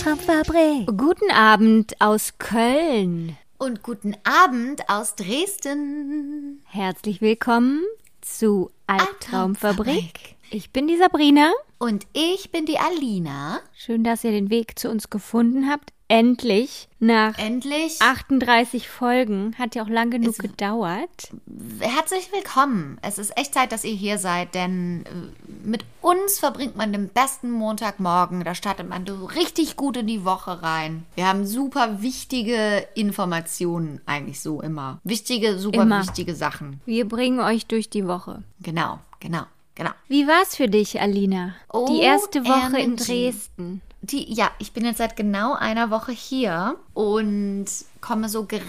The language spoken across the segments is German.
Albtraumfabrik. Guten Abend aus Köln. Und guten Abend aus Dresden. Herzlich willkommen zu. Albtraumfabrik. Ich bin die Sabrina. Und ich bin die Alina. Schön, dass ihr den Weg zu uns gefunden habt. Endlich. Nach Endlich 38 Folgen. Hat ja auch lang genug Es- gedauert. herzlich willkommen. Es ist echt Zeit, dass ihr hier seid, denn äh, mit uns verbringt man den besten Montagmorgen. Da startet man so richtig gut in die Woche rein. Wir haben super wichtige Informationen, eigentlich so immer. Wichtige, super Immer. wichtige Sachen. Wir bringen euch durch die Woche. Genau, genau, genau. Wie war's für dich, Alina? die erste Woche in. Dresden. Die, ja, ich bin jetzt seit genau einer Woche hier und komme so gerade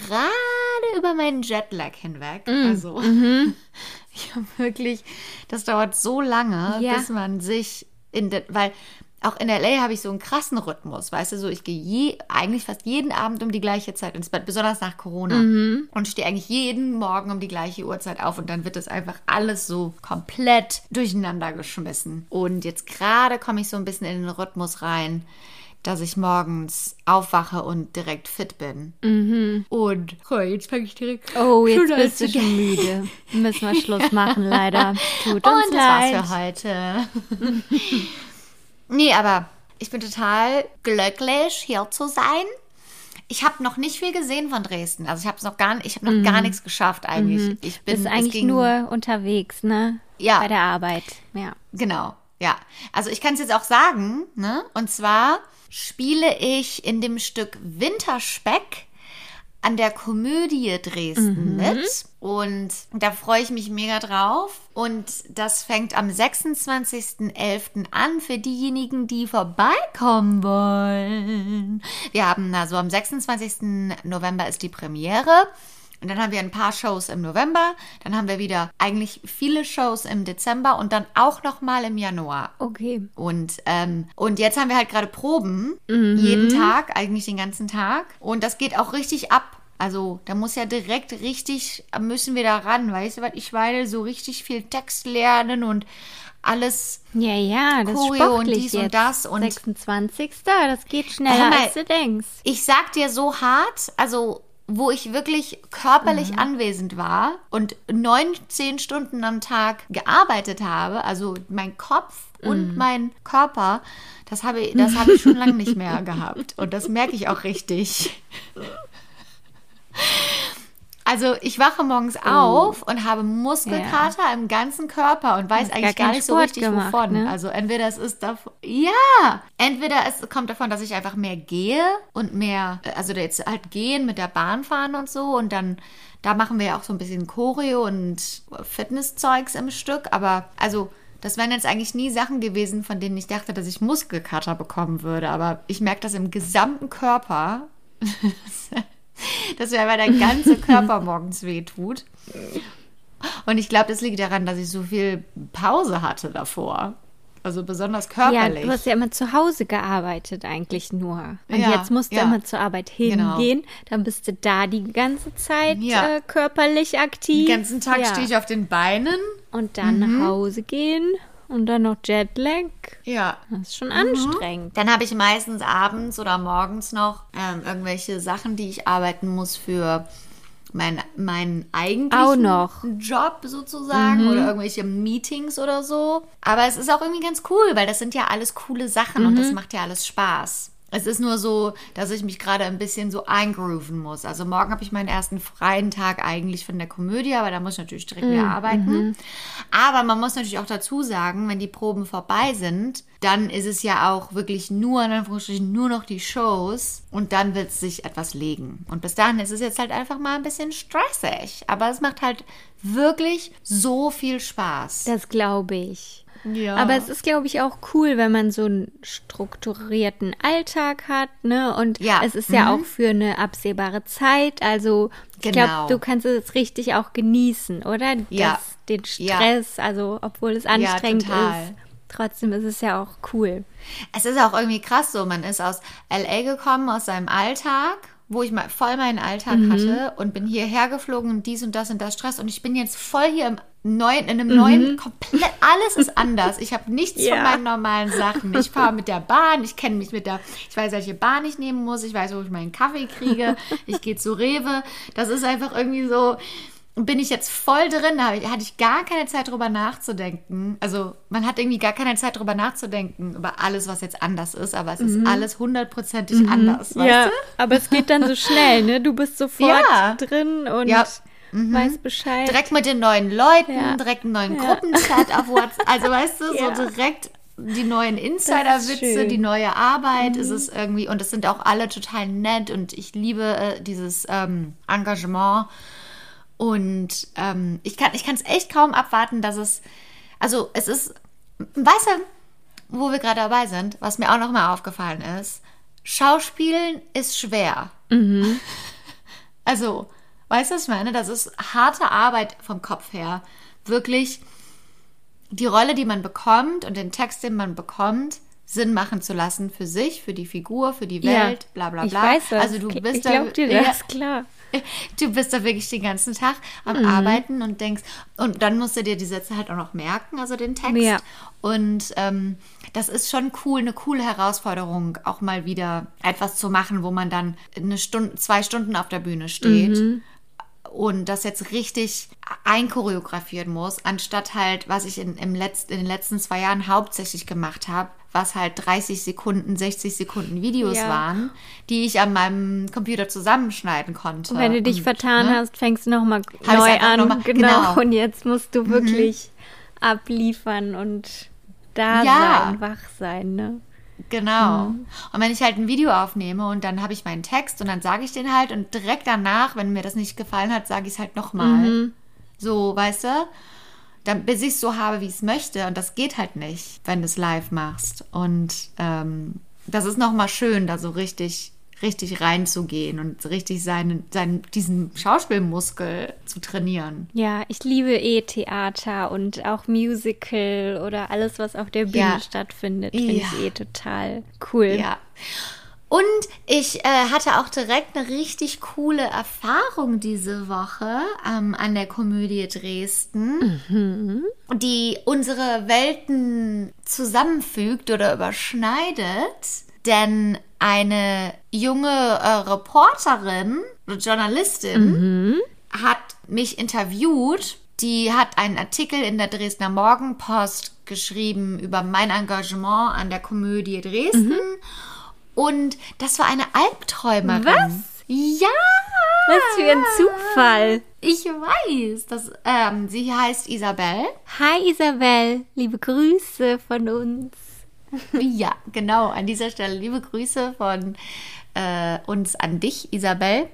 über meinen Jetlag hinweg. Also, ich habe wirklich, das dauert so lange, Ja. bis man sich in der, weil auch in LA habe ich so einen krassen Rhythmus, weißt du, so ich gehe je, eigentlich fast jeden Abend um die gleiche Zeit ins Bett, besonders nach Corona und stehe eigentlich jeden Morgen um die gleiche Uhrzeit auf und dann wird das einfach alles so komplett durcheinander geschmissen. Und jetzt gerade komme ich so ein bisschen in den Rhythmus rein, dass ich morgens aufwache und direkt fit bin. Und oh, jetzt fange ich direkt Oh, jetzt schon bist du schon müde. Müssen wir Schluss machen, leider. Tut uns und das leid. war's für heute. nee, aber ich bin total glücklich, hier zu sein. Ich habe noch nicht viel gesehen von Dresden. Also ich habe noch gar, ich habe noch gar nichts geschafft eigentlich. Ich bin Bist eigentlich ging- nur unterwegs, ne? Ja. Bei der Arbeit. Ja. Genau, ja. Also ich kann es jetzt auch sagen, ne? Und zwar spiele ich in dem Stück Winterspeck an der Komödie Dresden mit. Und da freue ich mich mega drauf. Und das fängt am 26.11. an für diejenigen, die vorbeikommen wollen. Wir haben also am 26. November ist die Premiere. Und dann haben wir ein paar Shows im November. Dann haben wir wieder eigentlich viele Shows im Dezember und dann auch noch mal im Januar. Okay. Und, ähm, und jetzt haben wir halt gerade Proben. Jeden Tag, eigentlich den ganzen Tag. Und das geht auch richtig ab. Also da muss ja direkt richtig, müssen wir da ran, weißt du was? Ich meine, so richtig viel Text lernen und alles. Ja, ja, das ist Choreo und dies und jetzt. das und- 26. Das geht schneller, mal, als du denkst. Ich sag dir so hart, also wo ich wirklich körperlich anwesend war und neun, zehn Stunden am Tag gearbeitet habe, also mein Kopf und mein Körper, das habe ich, das habe ich schon lange nicht mehr gehabt. Und das merke ich auch richtig. Also ich wache morgens auf und habe Muskelkater im ganzen Körper und weiß eigentlich gar gar nicht so Sport richtig gemacht, wovon. ne? Also entweder es ist davon, ja, entweder es kommt davon, dass ich einfach mehr gehe und mehr, also jetzt halt gehen mit der Bahn fahren und so und dann, da machen wir ja auch so ein bisschen Choreo und Fitnesszeugs im Stück, aber also das wären jetzt eigentlich nie Sachen gewesen, von denen ich dachte, dass ich Muskelkater bekommen würde, aber ich merke das im gesamten Körper, dass mir einfach der ganze Körper morgens wehtut. Und ich glaube, das liegt daran, dass ich so viel Pause hatte davor. Also besonders Ja, körperlich. du hast ja immer zu Hause gearbeitet eigentlich nur. Und Ja, jetzt musst du ja. immer zur Arbeit Genau. hingehen. Dann bist du da die ganze Zeit Ja. äh, körperlich aktiv. Den ganzen Tag ja. stehe ich auf den Beinen. Und dann nach Hause gehen und dann noch Jetlag. Ja. Das ist schon anstrengend. Dann habe ich meistens abends oder morgens noch ähm, irgendwelche Sachen, die ich arbeiten muss für mein, meinen eigentlichen Auch noch. Job sozusagen oder irgendwelche Meetings oder so. Aber es ist auch irgendwie ganz cool, weil das sind ja alles coole Sachen und das macht ja alles Spaß. Es ist nur so, dass ich mich gerade ein bisschen so eingrooven muss. Also morgen habe ich meinen ersten freien Tag eigentlich von der Komödie, aber da muss ich natürlich direkt wieder arbeiten. Aber man muss natürlich auch dazu sagen, wenn die Proben vorbei sind, dann ist es ja auch wirklich nur, in Anführungsstrichen, nur noch die Shows und dann wird es sich etwas legen. Und bis dahin ist es jetzt halt einfach mal ein bisschen stressig. Aber es macht halt wirklich so viel Spaß. Das glaube ich. Ja. Aber es ist, glaube ich, auch cool, wenn man so einen strukturierten Alltag hat, ne? Und Ja. es ist ja Mhm. auch für eine absehbare Zeit. Also ich Genau. glaube, du kannst es richtig auch genießen, oder? Ja. Das, den Ja. Stress, also obwohl es anstrengend total. ist, trotzdem ist es ja auch cool. Es ist auch irgendwie krass so. Man ist aus LA gekommen, aus seinem Alltag, wo ich mal voll meinen Alltag Mhm. hatte und bin hierher geflogen und dies und das und das Stress. Und ich bin jetzt voll hier im neuen, in einem Mhm. neuen, komplett, alles ist anders. Ich habe nichts Ja. von meinen normalen Sachen. Ich fahre mit der Bahn, ich kenne mich mit der, ich weiß, welche Bahn ich nehmen muss, ich weiß, wo ich meinen Kaffee kriege, ich gehe zu Rewe. Das ist einfach irgendwie so, bin ich jetzt voll drin, da hatte ich gar keine Zeit drüber nachzudenken. Also man hat irgendwie gar keine Zeit drüber nachzudenken über alles, was jetzt anders ist, aber es ist alles hundertprozentig anders, weißt Mhm. ja, du? aber es geht dann so schnell, ne? Du bist sofort Ja. drin und Ja. Weißt Bescheid. Direkt mit den neuen Leuten, Ja. direkt einen neuen Ja. Gruppenchat auf WhatsApp. Also weißt du, Ja. so direkt die neuen Insider-Witze. Mhm. die neue Arbeit ist es irgendwie. Und es sind auch alle total nett und ich liebe äh, dieses ähm, Engagement. Und ähm, ich kann ich es echt kaum abwarten, dass es, also es ist, weißt du, wo wir gerade dabei sind, was mir auch nochmal aufgefallen ist, Schauspielen ist schwer. Also, weißt du, was ich meine? Das ist harte Arbeit vom Kopf her. Wirklich die Rolle, die man bekommt und den Text, den man bekommt, Sinn machen zu lassen für sich, für die Figur, für die Ja. Welt, bla bla Ich bla. weiß das. Also du bist ich da, glaub dir ja, das, klar. du bist da wirklich den ganzen Tag am Mhm. Arbeiten und denkst, und dann musst du dir die Sätze halt auch noch merken, also den Text. Ja. Und ähm, das ist schon cool, eine coole Herausforderung, auch mal wieder etwas zu machen, wo man dann eine Stunde, zwei Stunden auf der Bühne steht. Mhm. Und das jetzt richtig einchoreografieren muss, anstatt halt, was ich in, im Letz-, in den letzten zwei Jahren hauptsächlich gemacht habe, was halt 30 Sekunden, 60 Sekunden Videos Ja. waren, die ich an meinem Computer zusammenschneiden konnte. Wenn du dich Und, vertan ne? hast, fängst du nochmal neu einfach an. noch mal- genau. genau. Und jetzt musst du wirklich abliefern und da Ja. sein, wach sein, ne? Genau. Mhm. Und wenn ich halt ein Video aufnehme und dann habe ich meinen Text und dann sage ich den halt und direkt danach, wenn mir das nicht gefallen hat, sage ich es halt nochmal. Mhm. So, weißt du? Dann, bis ich es so habe, wie ich es möchte. Und das geht halt nicht, wenn du es live machst. Und ähm, das ist nochmal schön, da so richtig, richtig reinzugehen und richtig seinen, seinen, diesen Schauspielmuskel zu trainieren. Ja, ich liebe eh Theater und auch Musical oder alles, was auf der Bühne Ja. stattfindet, finde Ja. ich eh total cool. Ja. Und ich äh, hatte auch direkt eine richtig coole Erfahrung diese Woche ähm, an der Komödie Dresden, die unsere Welten zusammenfügt oder überschneidet. Denn eine junge äh, Reporterin, Journalistin, hat mich interviewt. Die hat einen Artikel in der Dresdner Morgenpost geschrieben über mein Engagement an der Komödie Dresden. Und das war eine Albträumerin. Was? Ja! Was für ein Zufall. Ich weiß. Das, ähm, sie heißt Isabel. Hi Isabel, liebe Grüße von uns. Ja, genau. An dieser Stelle liebe Grüße von äh, uns an dich, Isabel.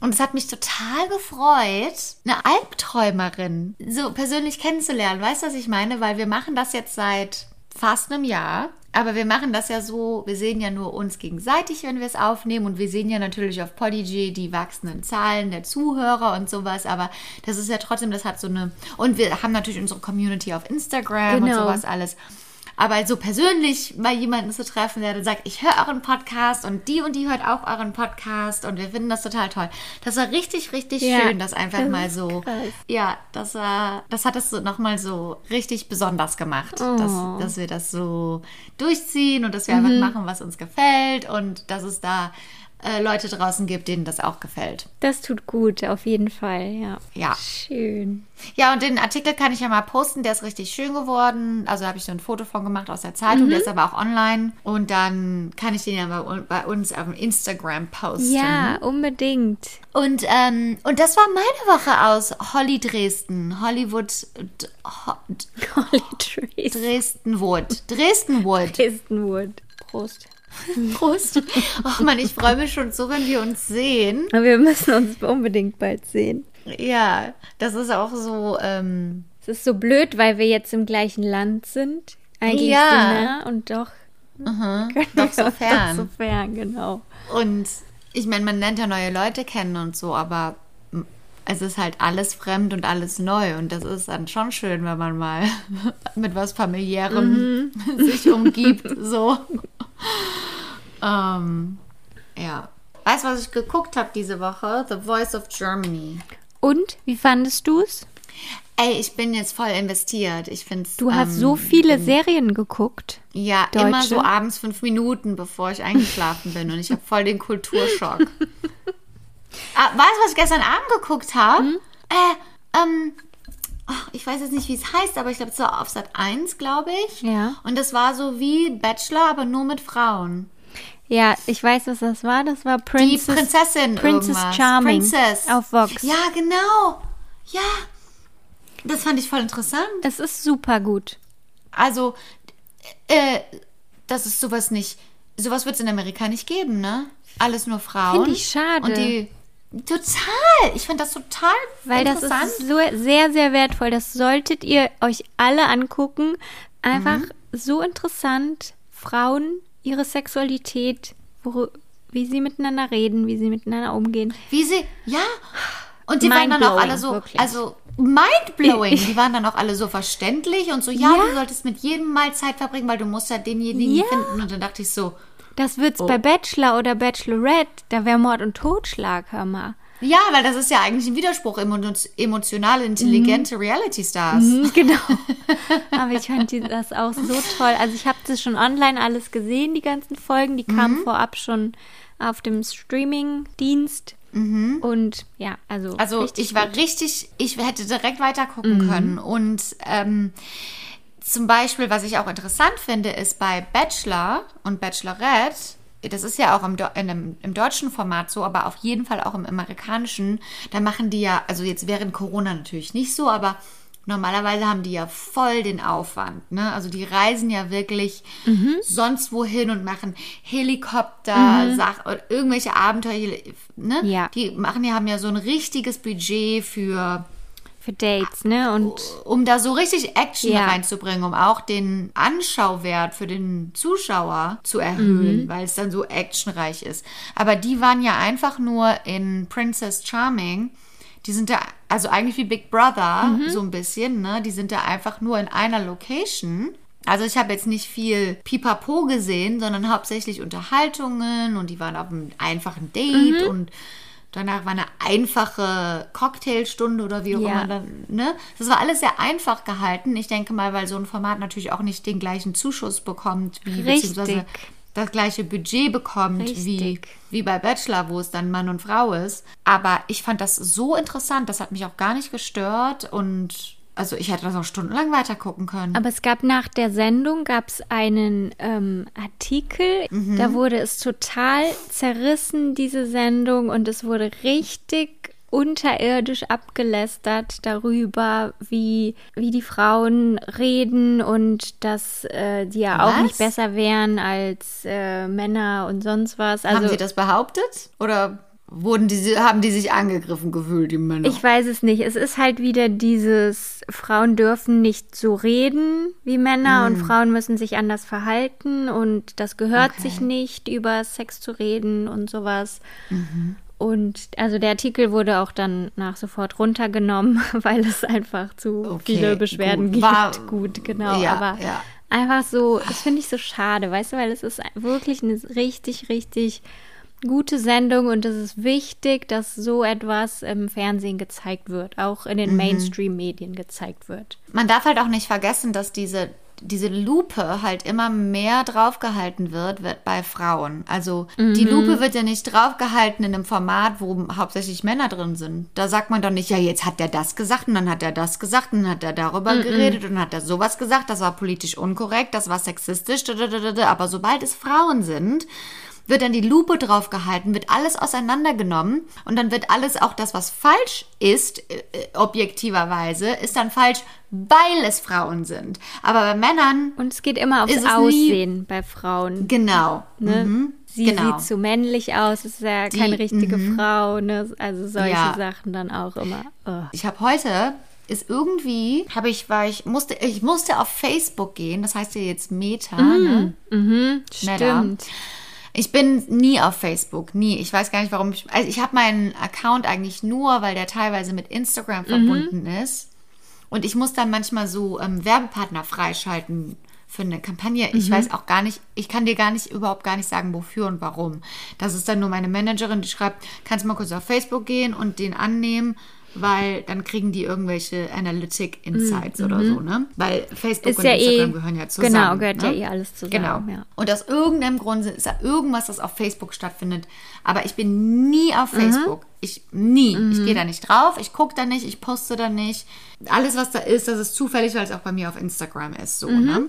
Und es hat mich total gefreut, eine Albträumerin so persönlich kennenzulernen. Weißt du, was ich meine? Weil wir machen das jetzt seit fast einem Jahr. Aber wir machen das ja so, wir sehen ja nur uns gegenseitig, wenn wir es aufnehmen. Und wir sehen ja natürlich auf Podigy die wachsenden Zahlen der Zuhörer und sowas. Aber das ist ja trotzdem, das hat so eine. Und wir haben natürlich unsere Community auf Instagram und Genau. sowas alles. Aber so persönlich mal jemanden zu treffen, der dann sagt, ich höre euren Podcast und die und die hört auch euren Podcast und wir finden das total toll. Das war richtig, richtig Ja, schön, das einfach das mal so. krass. Ja, das war, das hat es so nochmal so richtig besonders gemacht, Oh. dass, dass wir das so durchziehen und dass wir Mhm. einfach machen, was uns gefällt und dass es da äh, Leute draußen gibt, denen das auch gefällt. Das tut gut, auf jeden Fall, ja. Ja. Schön. Ja, und den Artikel kann ich ja mal posten, der ist richtig schön geworden. Also habe ich so ein Foto von gemacht aus der Zeitung, Mhm. der ist aber auch online. Und dann kann ich den ja bei, bei uns auf dem Instagram posten. Ja, unbedingt. Und, ähm, und das war meine Woche aus Holly Dresden. Hollywood, Ho- Holly Trees. Dresdenwood. Dresdenwood. Dresdenwood. Prost. Prost. Oh Mann, ich freue mich schon so, wenn wir uns sehen. Wir müssen uns unbedingt bald sehen. Ja, das ist auch so ähm, Es ist so blöd, weil wir jetzt im gleichen Land sind. Eigentlich Ja. so nah und doch, können doch so fern. Doch so fern, genau. Und ich meine, man lernt ja neue Leute kennen und so, aber es ist halt alles fremd und alles neu. Und das ist dann schon schön, wenn man mal mit was Familiärem sich umgibt. So. Ähm, ja. Weißt du, was ich geguckt habe diese Woche? The Voice of Germany. Und, wie fandest du es? Ey, ich bin jetzt voll investiert. Ich finde Du hast so viele Serien geguckt. Ja, immer Deutsche? so abends fünf Minuten, bevor ich eingeschlafen bin. Und ich habe voll den Kulturschock. ah, weißt du, was ich gestern Abend geguckt habe? Hm? Äh, ähm, ach, ich weiß jetzt nicht, wie es heißt, aber ich glaube, es war auf Sat 1, glaube ich. Ja. Und das war so wie Bachelor, aber nur mit Frauen. Ja, ich weiß, was das war. Das war Die Princess, Prinzessin Princess irgendwas. Charming Princess. auf Vox. Ja, genau. Ja. Das fand ich voll interessant. Es ist super gut. Also, äh, das ist sowas nicht. Sowas wird es in Amerika nicht geben, ne? Alles nur Frauen. Finde ich schade. Und die. Total! Ich finde das total Weil das interessant. ist so sehr, sehr wertvoll. Das solltet ihr euch alle angucken. Einfach Mhm. so interessant. Frauen, ihre Sexualität, wo, wie sie miteinander reden, wie sie miteinander umgehen. Wie sie. Ja! Und die waren dann auch alle so. wirklich. Also, mindblowing. Die waren dann auch alle so verständlich und so, ja, Ja. du solltest mit jedem mal Zeit verbringen, weil du musst ja denjenigen Ja. finden. Und dann dachte ich so, Das wird's Oh. bei Bachelor oder Bachelorette. Da wäre Mord und Totschlag, hör mal. Ja, weil das ist ja eigentlich ein Widerspruch, emo- emotionale, intelligente Reality-Stars. Mhm, genau. Aber ich fand das auch so toll. Also ich habe das schon online alles gesehen, die ganzen Folgen. Die kamen Mhm. vorab schon auf dem Streaming-Dienst. Und ja, also. Mhm. Also ich war gut. richtig, ich hätte direkt weiter gucken können. Und ähm, zum Beispiel, was ich auch interessant finde, ist bei Bachelor und Bachelorette, das ist ja auch im, einem, im deutschen Format so, aber auf jeden Fall auch im amerikanischen, da machen die ja, also jetzt während Corona natürlich nicht so, aber normalerweise haben die ja voll den Aufwand. Ne? Also die reisen ja wirklich sonst wohin und machen Helikopter, Sach oder irgendwelche Abenteuer. Ne? Ja. Die machen ja, haben ja so ein richtiges Budget für Für Dates, ne? Und um da so richtig Action Ja. reinzubringen, um auch den Anschauwert für den Zuschauer zu erhöhen, weil es dann so actionreich ist. Aber die waren ja einfach nur in Princess Charming. Die sind da, also eigentlich wie Big Brother, so ein bisschen, ne? Die sind da einfach nur in einer Location. Also ich habe jetzt nicht viel Pipapo gesehen, sondern hauptsächlich Unterhaltungen und die waren auf einem einfachen Date und danach war eine einfache Cocktailstunde oder wie auch Ja. immer ne? Das war alles sehr einfach gehalten. Ich denke mal, weil so ein Format natürlich auch nicht den gleichen Zuschuss bekommt, wie Richtig. beziehungsweise das gleiche Budget bekommt wie, wie bei Bachelor, wo es dann Mann und Frau ist. Aber ich fand das so interessant, das hat mich auch gar nicht gestört und also ich hätte das auch stundenlang weiter gucken können. Aber es gab nach der Sendung gab's einen ähm, Artikel, Mhm. da wurde es total zerrissen, diese Sendung, und es wurde richtig unterirdisch abgelästert darüber, wie, wie die Frauen reden und dass äh, die ja auch Was? nicht besser wären als äh, Männer und sonst was. Also haben sie das behauptet? Oder wurden die, haben die sich angegriffen gefühlt, die Männer? Ich weiß es nicht. Es ist halt wieder dieses, Frauen dürfen nicht so reden wie Männer und Frauen müssen sich anders verhalten und das gehört Okay. sich nicht, über Sex zu reden und sowas. Und also der Artikel wurde auch dann nach sofort runtergenommen, weil es einfach zu Okay, viele Beschwerden gut. gibt. War- gut, genau. Ja, Aber ja. einfach so, das finde ich so schade, weißt du, weil es ist wirklich eine richtig, richtig gute Sendung und es ist wichtig, dass so etwas im Fernsehen gezeigt wird, auch in den Mhm. Mainstream-Medien gezeigt wird. Man darf halt auch nicht vergessen, dass diese, diese Lupe halt immer mehr draufgehalten wird, wird bei Frauen. Also die Lupe wird ja nicht draufgehalten in einem Format, wo hauptsächlich Männer drin sind. Da sagt man doch nicht, ja, jetzt hat der das gesagt und dann hat er das gesagt und dann hat er darüber geredet und dann hat er sowas gesagt, das war politisch unkorrekt, das war sexistisch, aber sobald es Frauen sind, wird dann die Lupe drauf gehalten, wird alles auseinandergenommen und dann wird alles, auch das, was falsch ist, äh, äh, objektiverweise, ist dann falsch, weil es Frauen sind. Aber bei Männern, Und es geht immer aufs es nie- Aussehen bei Frauen. genau. Ne? Mhm, Sie genau. sieht zu männlich aus, ist ja keine Die- richtige mhm. Frau. Ne? Also solche Ja. Sachen dann auch immer. Oh. Ich habe heute ist irgendwie, habe ich, war ich, musste, ich musste auf Facebook gehen, das heißt ja jetzt Meta, ne? Mhm, Meta. stimmt. Ich bin nie auf Facebook, nie. Ich weiß gar nicht, warum ich. Also ich habe meinen Account eigentlich nur, weil der teilweise mit Instagram verbunden ist. Und ich muss dann manchmal so ähm, Werbepartner freischalten für eine Kampagne. Ich weiß auch gar nicht, ich kann dir gar nicht, überhaupt gar nicht sagen, wofür und warum. Das ist dann nur meine Managerin, die schreibt, kannst du mal kurz auf Facebook gehen und den annehmen, weil dann kriegen die irgendwelche Analytic Insights oder so, ne? Weil Facebook Ist und ja Instagram eh, gehören ja zusammen. genau, gehört ne? ja eh alles zusammen. Genau. Ja. Und aus irgendeinem Grund ist da irgendwas, das auf Facebook stattfindet. Aber ich bin nie auf Mhm. Facebook. Ich nie. Ich gehe da nicht drauf, ich gucke da nicht, ich poste da nicht. Alles, was da ist, das ist zufällig, weil es auch bei mir auf Instagram ist. So, Mhm. ne?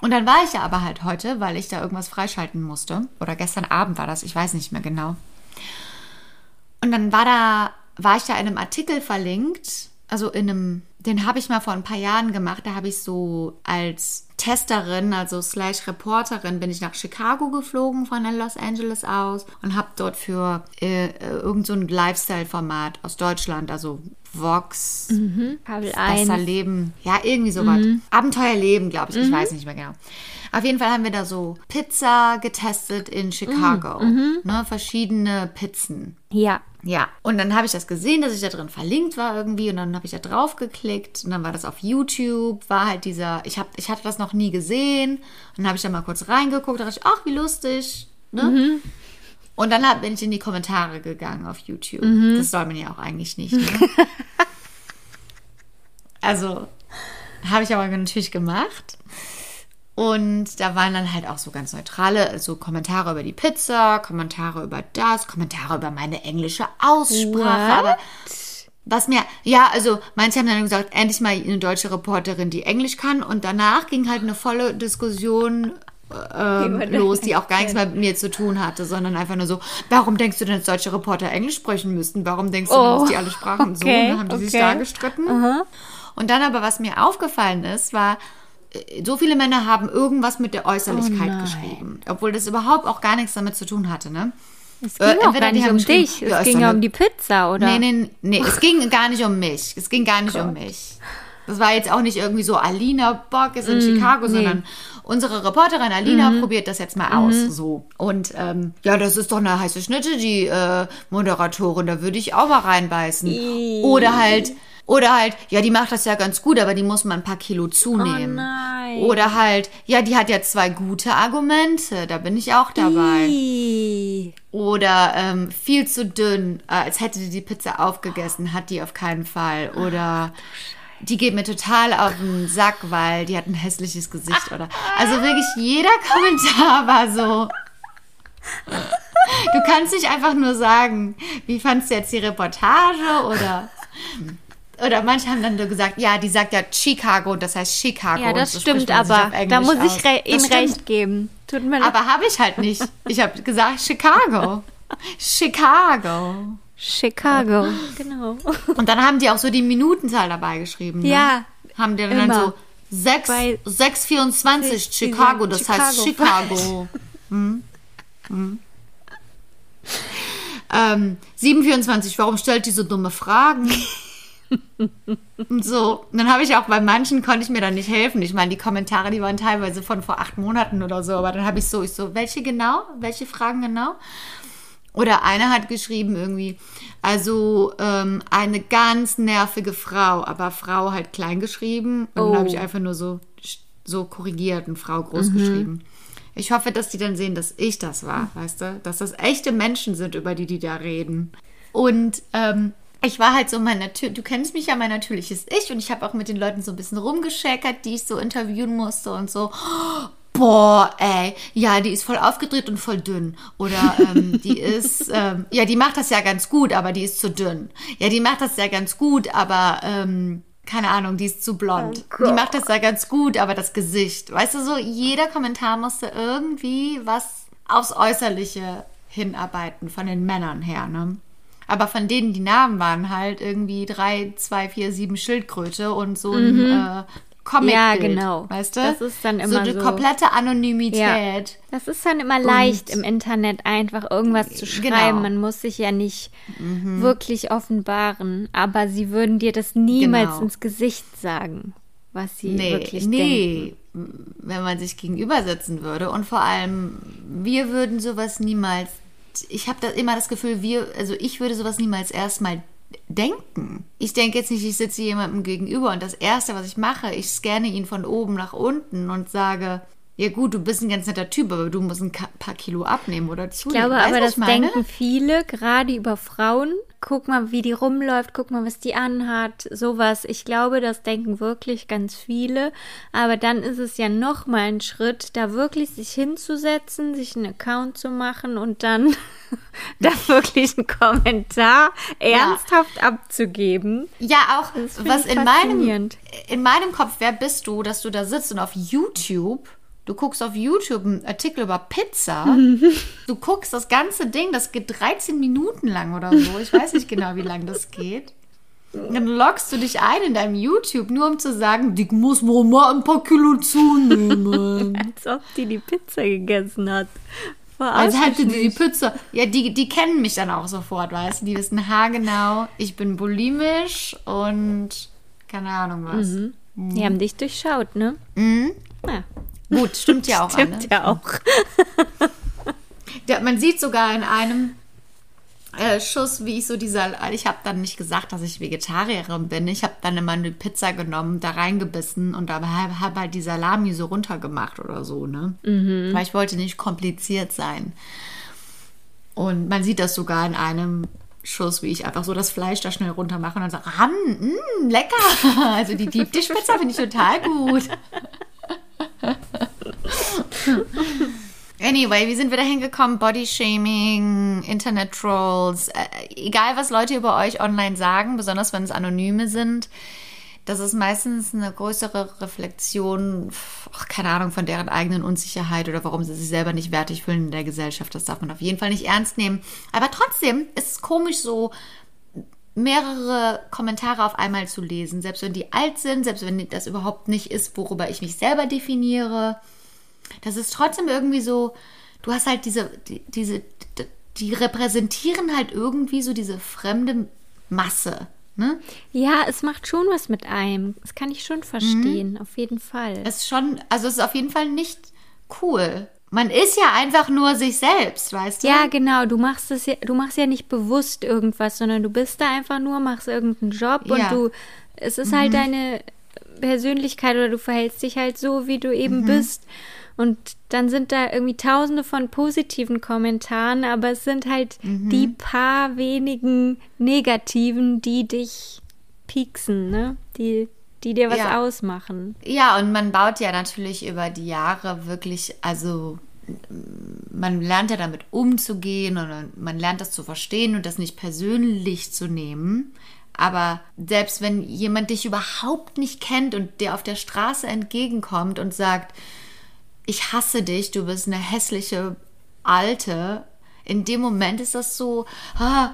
Und dann war ich ja aber halt heute, weil ich da irgendwas freischalten musste. Oder gestern Abend war das, ich weiß nicht mehr genau. Und dann war da, war ich da in einem Artikel verlinkt, also in einem, den habe ich mal vor ein paar Jahren gemacht. Da habe ich so als Testerin, also slash Reporterin, bin ich nach Chicago geflogen von Los Angeles aus und habe dort für äh, irgend so Lifestyle-Format aus Deutschland, also Vox, Kabel Besser 1. Leben. Ja, irgendwie sowas. Abenteuerleben, glaube ich. Ich weiß nicht mehr genau. Auf jeden Fall haben wir da so Pizza getestet in Chicago. Ne, verschiedene Pizzen. Ja. Ja, und dann habe ich das gesehen, dass ich da drin verlinkt war irgendwie und dann habe ich da drauf geklickt und dann war das auf YouTube, war halt dieser, ich, hab, ich hatte das noch nie gesehen und dann habe ich da mal kurz reingeguckt, da dachte ich, ach, wie lustig, ne? Und dann bin ich in die Kommentare gegangen auf YouTube. Das soll man ja auch eigentlich nicht. Ne? also, habe ich aber natürlich gemacht. Und da waren dann halt auch so ganz neutrale, also Kommentare über die Pizza, Kommentare über das, Kommentare über meine englische Aussprache. What? Aber was mir, ja, also manche haben dann gesagt, endlich mal eine deutsche Reporterin, die Englisch kann. Und danach ging halt eine volle Diskussion ähm, los, die auch gar nichts mehr mit mir zu tun hatte, sondern einfach nur so, warum denkst du denn, dass deutsche Reporter Englisch sprechen müssten? Warum denkst du denn, Oh, dass die alle Sprachen so? okay, Und dann haben die sich okay. da gestritten. Und dann aber, was mir aufgefallen ist, war, äh, so viele Männer haben irgendwas mit der Äußerlichkeit Oh geschrieben. Obwohl das überhaupt auch gar nichts damit zu tun hatte, ne? Es Äh, ging auch entweder gar nicht um dich. Es ging ja um die Pizza, oder? Nee, nee, nee, es ging gar nicht um mich. Es ging gar nicht um mich. Das war jetzt auch nicht irgendwie so, Alina Bock ist in Chicago, sondern unsere Reporterin Alina probiert das jetzt mal aus. So. Und ähm, ja, das ist doch eine heiße Schnitte, die äh, Moderatorin, da würde ich auch mal reinbeißen. Oder halt, oder halt, ja, die macht das ja ganz gut, aber die muss mal ein paar Kilo zunehmen. nein. Oder halt, ja, die hat ja zwei gute Argumente, da bin ich auch dabei. Ih. Oder ähm, viel zu dünn, äh, als hätte die die Pizza aufgegessen, hat die auf keinen Fall. Oder die geht mir total auf den Sack, weil die hat ein hässliches Gesicht. Oder also wirklich jeder Kommentar war so. Du kannst nicht einfach nur sagen, wie fandst du jetzt die Reportage oder oder manche haben dann so gesagt, ja, die sagt ja Chicago, das heißt Chicago. Ja, das so stimmt aber. Da muss ich re Ihnen recht geben. Tut mir leid. Aber habe ich halt nicht. Ich habe gesagt Chicago. Chicago. Chicago. Genau. Und dann haben die auch so die Minutenzahl dabei geschrieben. Ne? Ja, Haben die dann immer. so 6, Bei- 624 Sie- Chicago, das sagen heißt Chicago. Chicago. Hm? Hm. Ähm, 724, warum stellt die so dumme Fragen? Und so, und dann habe ich auch bei manchen konnte ich mir dann nicht helfen. Ich meine, die Kommentare, die waren teilweise von vor acht Monaten oder so, aber dann habe ich so, ich so, welche genau? Welche Fragen genau? Oder einer hat geschrieben irgendwie, also ähm, eine ganz nervige Frau, aber Frau halt klein geschrieben. Und dann habe ich Oh. einfach nur so, so korrigiert und Frau groß geschrieben. Ich hoffe, dass die dann sehen, dass ich das war, weißt du? Dass das echte Menschen sind, über die die da reden. Und ähm, ich war halt so mein Natür du kennst mich ja, mein natürliches Ich. Und ich habe auch mit den Leuten so ein bisschen rumgeschäkert, die ich so interviewen musste und so. Boah, ey, ja, die ist voll aufgedreht und voll dünn. Oder ähm, die ist, ähm, ja, die macht das ja ganz gut, aber die ist zu dünn. Ja, die macht das ja ganz gut, aber ähm, keine Ahnung, die ist zu blond. die macht das ja ganz gut, aber das Gesicht. Weißt du, so jeder Kommentar musste irgendwie was aufs Äußerliche hinarbeiten, von den Männern her, ne? Aber von denen die Namen waren halt irgendwie drei, zwei, vier, sieben Schildkröte und so ein äh, Comic Ja, genau. Weißt du? Das ist dann immer so. so. die komplette Anonymität. Das ist dann immer leicht im Internet einfach irgendwas zu schreiben. Genau. Man muss sich ja nicht wirklich offenbaren. Aber sie würden dir das niemals Genau. ins Gesicht sagen, was sie Nee, wirklich denken. nee, wenn man sich gegenüber sitzen würde. Und vor allem, wir würden sowas niemals, ich habe da immer das Gefühl, wir, also ich würde sowas niemals erstmal denken. Ich denke jetzt nicht, ich sitze jemandem gegenüber und das Erste, was ich mache, ich scanne ihn von oben nach unten und sage, ja gut, du bist ein ganz netter Typ, aber du musst ein paar Kilo abnehmen oder Ich zunehmen. glaube Weißt aber, das ich denken viele, gerade über Frauen. Guck mal, wie die rumläuft, guck mal, was die anhat, sowas. Ich glaube, das denken wirklich ganz viele. Aber dann ist es ja noch mal ein Schritt, da wirklich sich hinzusetzen, sich einen Account zu machen und dann da wirklich einen Kommentar ernsthaft abzugeben. Ja, auch was in meinem, in meinem Kopf, wer bist du, dass du da sitzt und auf YouTube, du guckst auf YouTube einen Artikel über Pizza, du guckst das ganze Ding, das geht 13 Minuten lang oder so, ich weiß nicht genau, wie lang das geht. Dann loggst du dich ein in deinem YouTube, nur um zu sagen, ich muss wohl mal ein paar Kilo zunehmen. Als ob die die Pizza gegessen hat. Als hätte die die. Pizza. Ja, die, die kennen mich dann auch sofort, weißt du? Die wissen haargenau, ich bin bulimisch und keine Ahnung was. Die haben dich durchschaut, ne? Ja, Gut, stimmt ja auch. stimmt Anne. ja auch. Ja, man sieht sogar in einem äh, Schuss, wie ich so dieser. Ich habe dann nicht gesagt, dass ich Vegetarierin bin. Ich habe dann immer eine Pizza genommen, da reingebissen und dabei habe hab halt die Salami so runtergemacht oder so, ne? Weil ich wollte nicht kompliziert sein. Und man sieht das sogar in einem Schuss, wie ich einfach so das Fleisch da schnell runter mache und dann sage, ram, mm, lecker. Also die Deep Dish Pizza finde ich total gut. Anyway, wie sind wir da hingekommen? Body-Shaming, Internet-Trolls, äh, egal was Leute über euch online sagen, besonders wenn es Anonyme sind, das ist meistens eine größere Reflexion, ach, keine Ahnung, von deren eigenen Unsicherheit oder warum sie sich selber nicht wertig fühlen in der Gesellschaft. Das darf man auf jeden Fall nicht ernst nehmen. Aber trotzdem ist es komisch so, mehrere Kommentare auf einmal zu lesen, selbst wenn die alt sind, selbst wenn das überhaupt nicht ist, worüber ich mich selber definiere. Das ist trotzdem irgendwie so, du hast halt diese, die, diese, die repräsentieren halt irgendwie so diese fremde Masse. Ne? Ja, es macht schon was mit einem. Das kann ich schon verstehen, auf jeden Fall. Es ist schon, also es ist auf jeden Fall nicht cool. Man ist ja einfach nur sich selbst, weißt du? Ja, genau. Du machst es ja, du machst ja nicht bewusst irgendwas, sondern du bist da einfach nur, machst irgendeinen Job Ja. und du, es ist halt deine Persönlichkeit oder du verhältst dich halt so, wie du eben bist. Und dann sind da irgendwie tausende von positiven Kommentaren, aber es sind halt die paar wenigen negativen, die dich pieksen, ne? Die, die dir was Ja. ausmachen. Ja, und man baut ja natürlich über die Jahre wirklich, also man lernt ja damit umzugehen und man lernt das zu verstehen und das nicht persönlich zu nehmen. Aber selbst wenn jemand dich überhaupt nicht kennt und dir auf der Straße entgegenkommt und sagt, ich hasse dich, du bist eine hässliche Alte, in dem Moment ist das so, ah,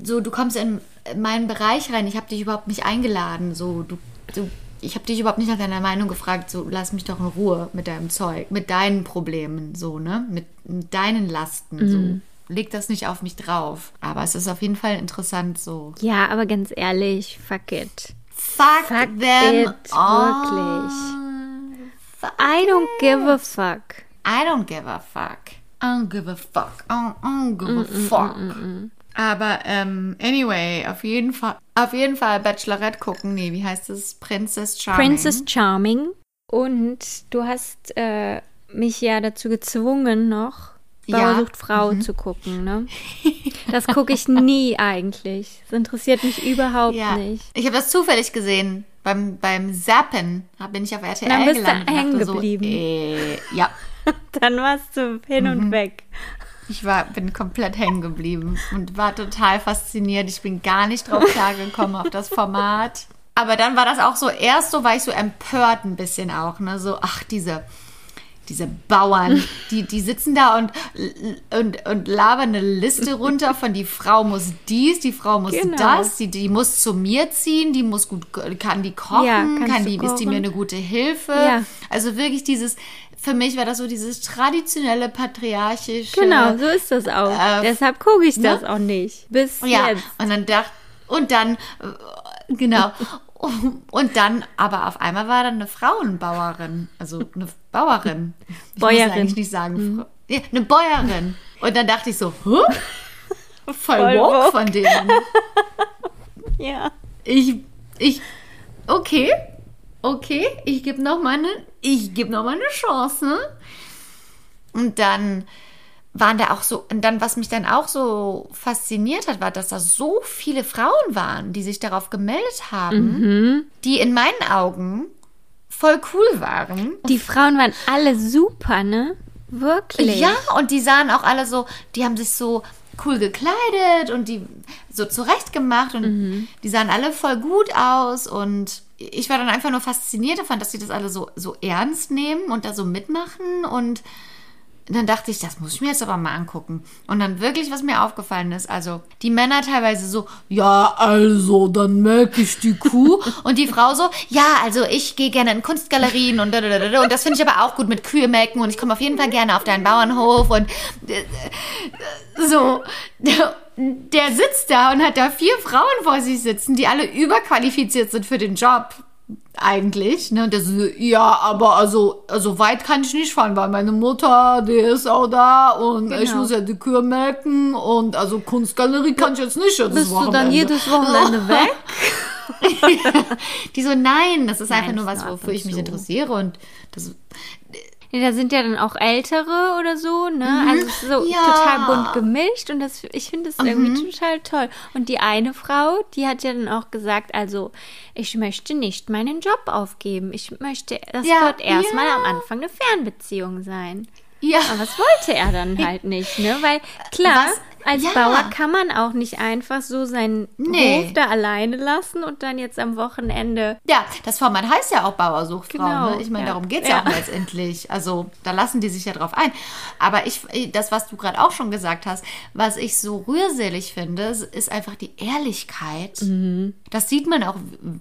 so du kommst in meinen Bereich rein, ich habe dich überhaupt nicht eingeladen, so du, du ich habe dich überhaupt nicht nach deiner Meinung gefragt, so lass mich doch in Ruhe mit deinem Zeug, mit deinen Problemen, so, ne? Mit, mit deinen Lasten, so. Leg das nicht auf mich drauf. Aber es ist auf jeden Fall interessant so. Ja, aber ganz ehrlich, fuck it. Fuck, Fuck them it, all. wirklich. I don't give a fuck. I don't give a fuck. I don't give a fuck. I don't give a fuck. Aber ähm, anyway, auf jeden Fall, auf jeden Fall Bachelorette gucken. Nee, wie heißt es? Princess Charming. Princess Charming. Und du hast äh, mich ja dazu gezwungen, noch Ja. Bauer sucht Frau zu gucken, ne? Das gucke ich nie eigentlich. Das interessiert mich überhaupt Ja. nicht. Ich habe das zufällig gesehen. Beim, beim Zappen bin ich auf RTL Dann bist du gelandet. und hängen geblieben. So, äh, ja, Dann warst du hin Mhm. und weg. ich war, bin komplett hängen geblieben und war total fasziniert. Ich bin gar nicht drauf klargekommen auf das Format. Aber dann war das auch so, erst so war ich so empört ein bisschen auch, ne? So, ach, diese, diese Bauern, die, die sitzen da und, und, und labern eine Liste runter von die Frau muss dies, die Frau muss Genau. das, die, die muss zu mir ziehen, die muss gut, kann die kochen, Ja, kann die, ist die mir kochen? eine gute Hilfe. Ja. Also wirklich dieses, für mich war das so dieses traditionelle patriarchische. Genau, so ist das auch. Äh, Deshalb gucke ich das ne? auch nicht. Bis Ja, jetzt. und dann dachte, und dann, genau. Und dann, aber auf einmal war dann eine Frauenbauerin, also eine Bauerin. Ich muss Bäuerin. eigentlich nicht sagen, Frau- ja, eine Bäuerin. Und dann dachte ich so, Hä? voll Voll woke von denen. Ja. Ich, ich, okay, okay, ich gebe noch mal eine, ich gebe noch mal eine Chance. ne? Und dann waren da auch so, und dann, was mich dann auch so fasziniert hat, war, dass da so viele Frauen waren, die sich darauf gemeldet haben, die in meinen Augen voll cool waren. Die Frauen waren alle super, ne? Wirklich. Ja, und die sahen auch alle so, die haben sich so cool gekleidet und die so zurechtgemacht und die sahen alle voll gut aus und ich war dann einfach nur fasziniert davon, dass sie das alle so, so ernst nehmen und da so mitmachen und dann dachte ich, das muss ich mir jetzt aber mal angucken. Und dann wirklich, was mir aufgefallen ist, also die Männer teilweise so, ja, also, dann melke ich die Kuh. und die Frau so, ja, also ich gehe gerne in Kunstgalerien und da, da, da, da. Und das finde ich aber auch gut mit Kühe melken und ich komme auf jeden Fall gerne auf deinen Bauernhof und äh, so. Der sitzt da und hat da vier Frauen vor sich sitzen, die alle überqualifiziert sind für den Job eigentlich, ne? Und der so, ja, aber also, also weit kann ich nicht fahren, weil meine Mutter, die ist auch da und ich Genau. muss ja die Kühe melken und also Kunstgalerie kann ich jetzt nicht jedes Bist du Wochenende. dann jedes Wochenende weg? Die so, nein, das ist einfach Nein, nur das was, wofür ich mich interessiere und das, Ja, da sind ja dann auch Ältere oder so, ne? Also es ist so Ja. total bunt gemischt und das, ich finde das irgendwie total toll. Und die eine Frau, die hat ja dann auch gesagt, also ich möchte nicht meinen Job aufgeben. Ich möchte, das Ja, wird erstmal ja. am Anfang eine Fernbeziehung sein. ja. Aber das wollte er dann halt nicht, ne? Weil klar, Was? Als Ja. Bauer kann man auch nicht einfach so seinen Nee. Hof da alleine lassen und dann jetzt am Wochenende. Ja, das Format heißt ja auch Bauersucht Frau. Genau, Ne? Ich meine, ja. darum geht es ja. Ja. auch letztendlich. Also da lassen die sich ja drauf ein. Aber ich, das, was du gerade auch schon gesagt hast, was ich so rührselig finde, ist einfach die Ehrlichkeit. Mhm. Das sieht man auch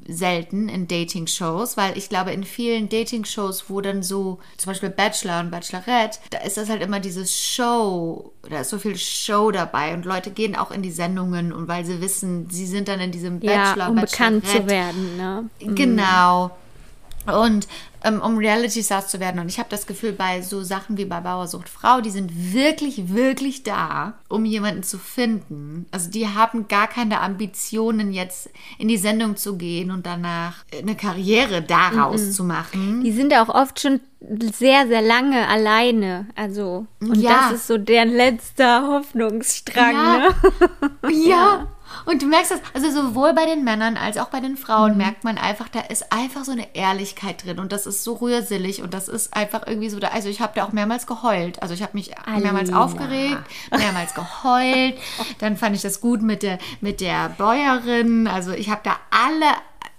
selten in Dating-Shows, weil ich glaube, in vielen Dating-Shows, wo dann so, zum Beispiel Bachelor und Bachelorette, da ist das halt immer dieses Show, da ist so viel Show dabei und Leute gehen auch in die Sendungen und weil sie wissen, sie sind dann in diesem Bachelor, Ja, um bekannt zu werden, ne? Genau. Und ähm, um Reality-Stars zu werden. Und ich habe das Gefühl, bei so Sachen wie bei Bauersucht Frau, die sind wirklich, wirklich da, um jemanden zu finden. Also die haben gar keine Ambitionen, jetzt in die Sendung zu gehen und danach eine Karriere daraus zu machen. Die sind auch oft schon sehr, sehr lange alleine. Also, und Ja. das ist so deren letzter Hoffnungsstrang, Ja. ne? Ja. Und du merkst das, also sowohl bei den Männern als auch bei den Mhm. Frauen merkt man einfach, da ist einfach so eine Ehrlichkeit drin und das ist so rührselig und das ist einfach irgendwie so, da, also ich habe da auch mehrmals geheult. Also ich habe mich mehrmals Alina. aufgeregt, mehrmals geheult. Dann fand ich das gut mit der, mit der Bäuerin. Also ich habe da alle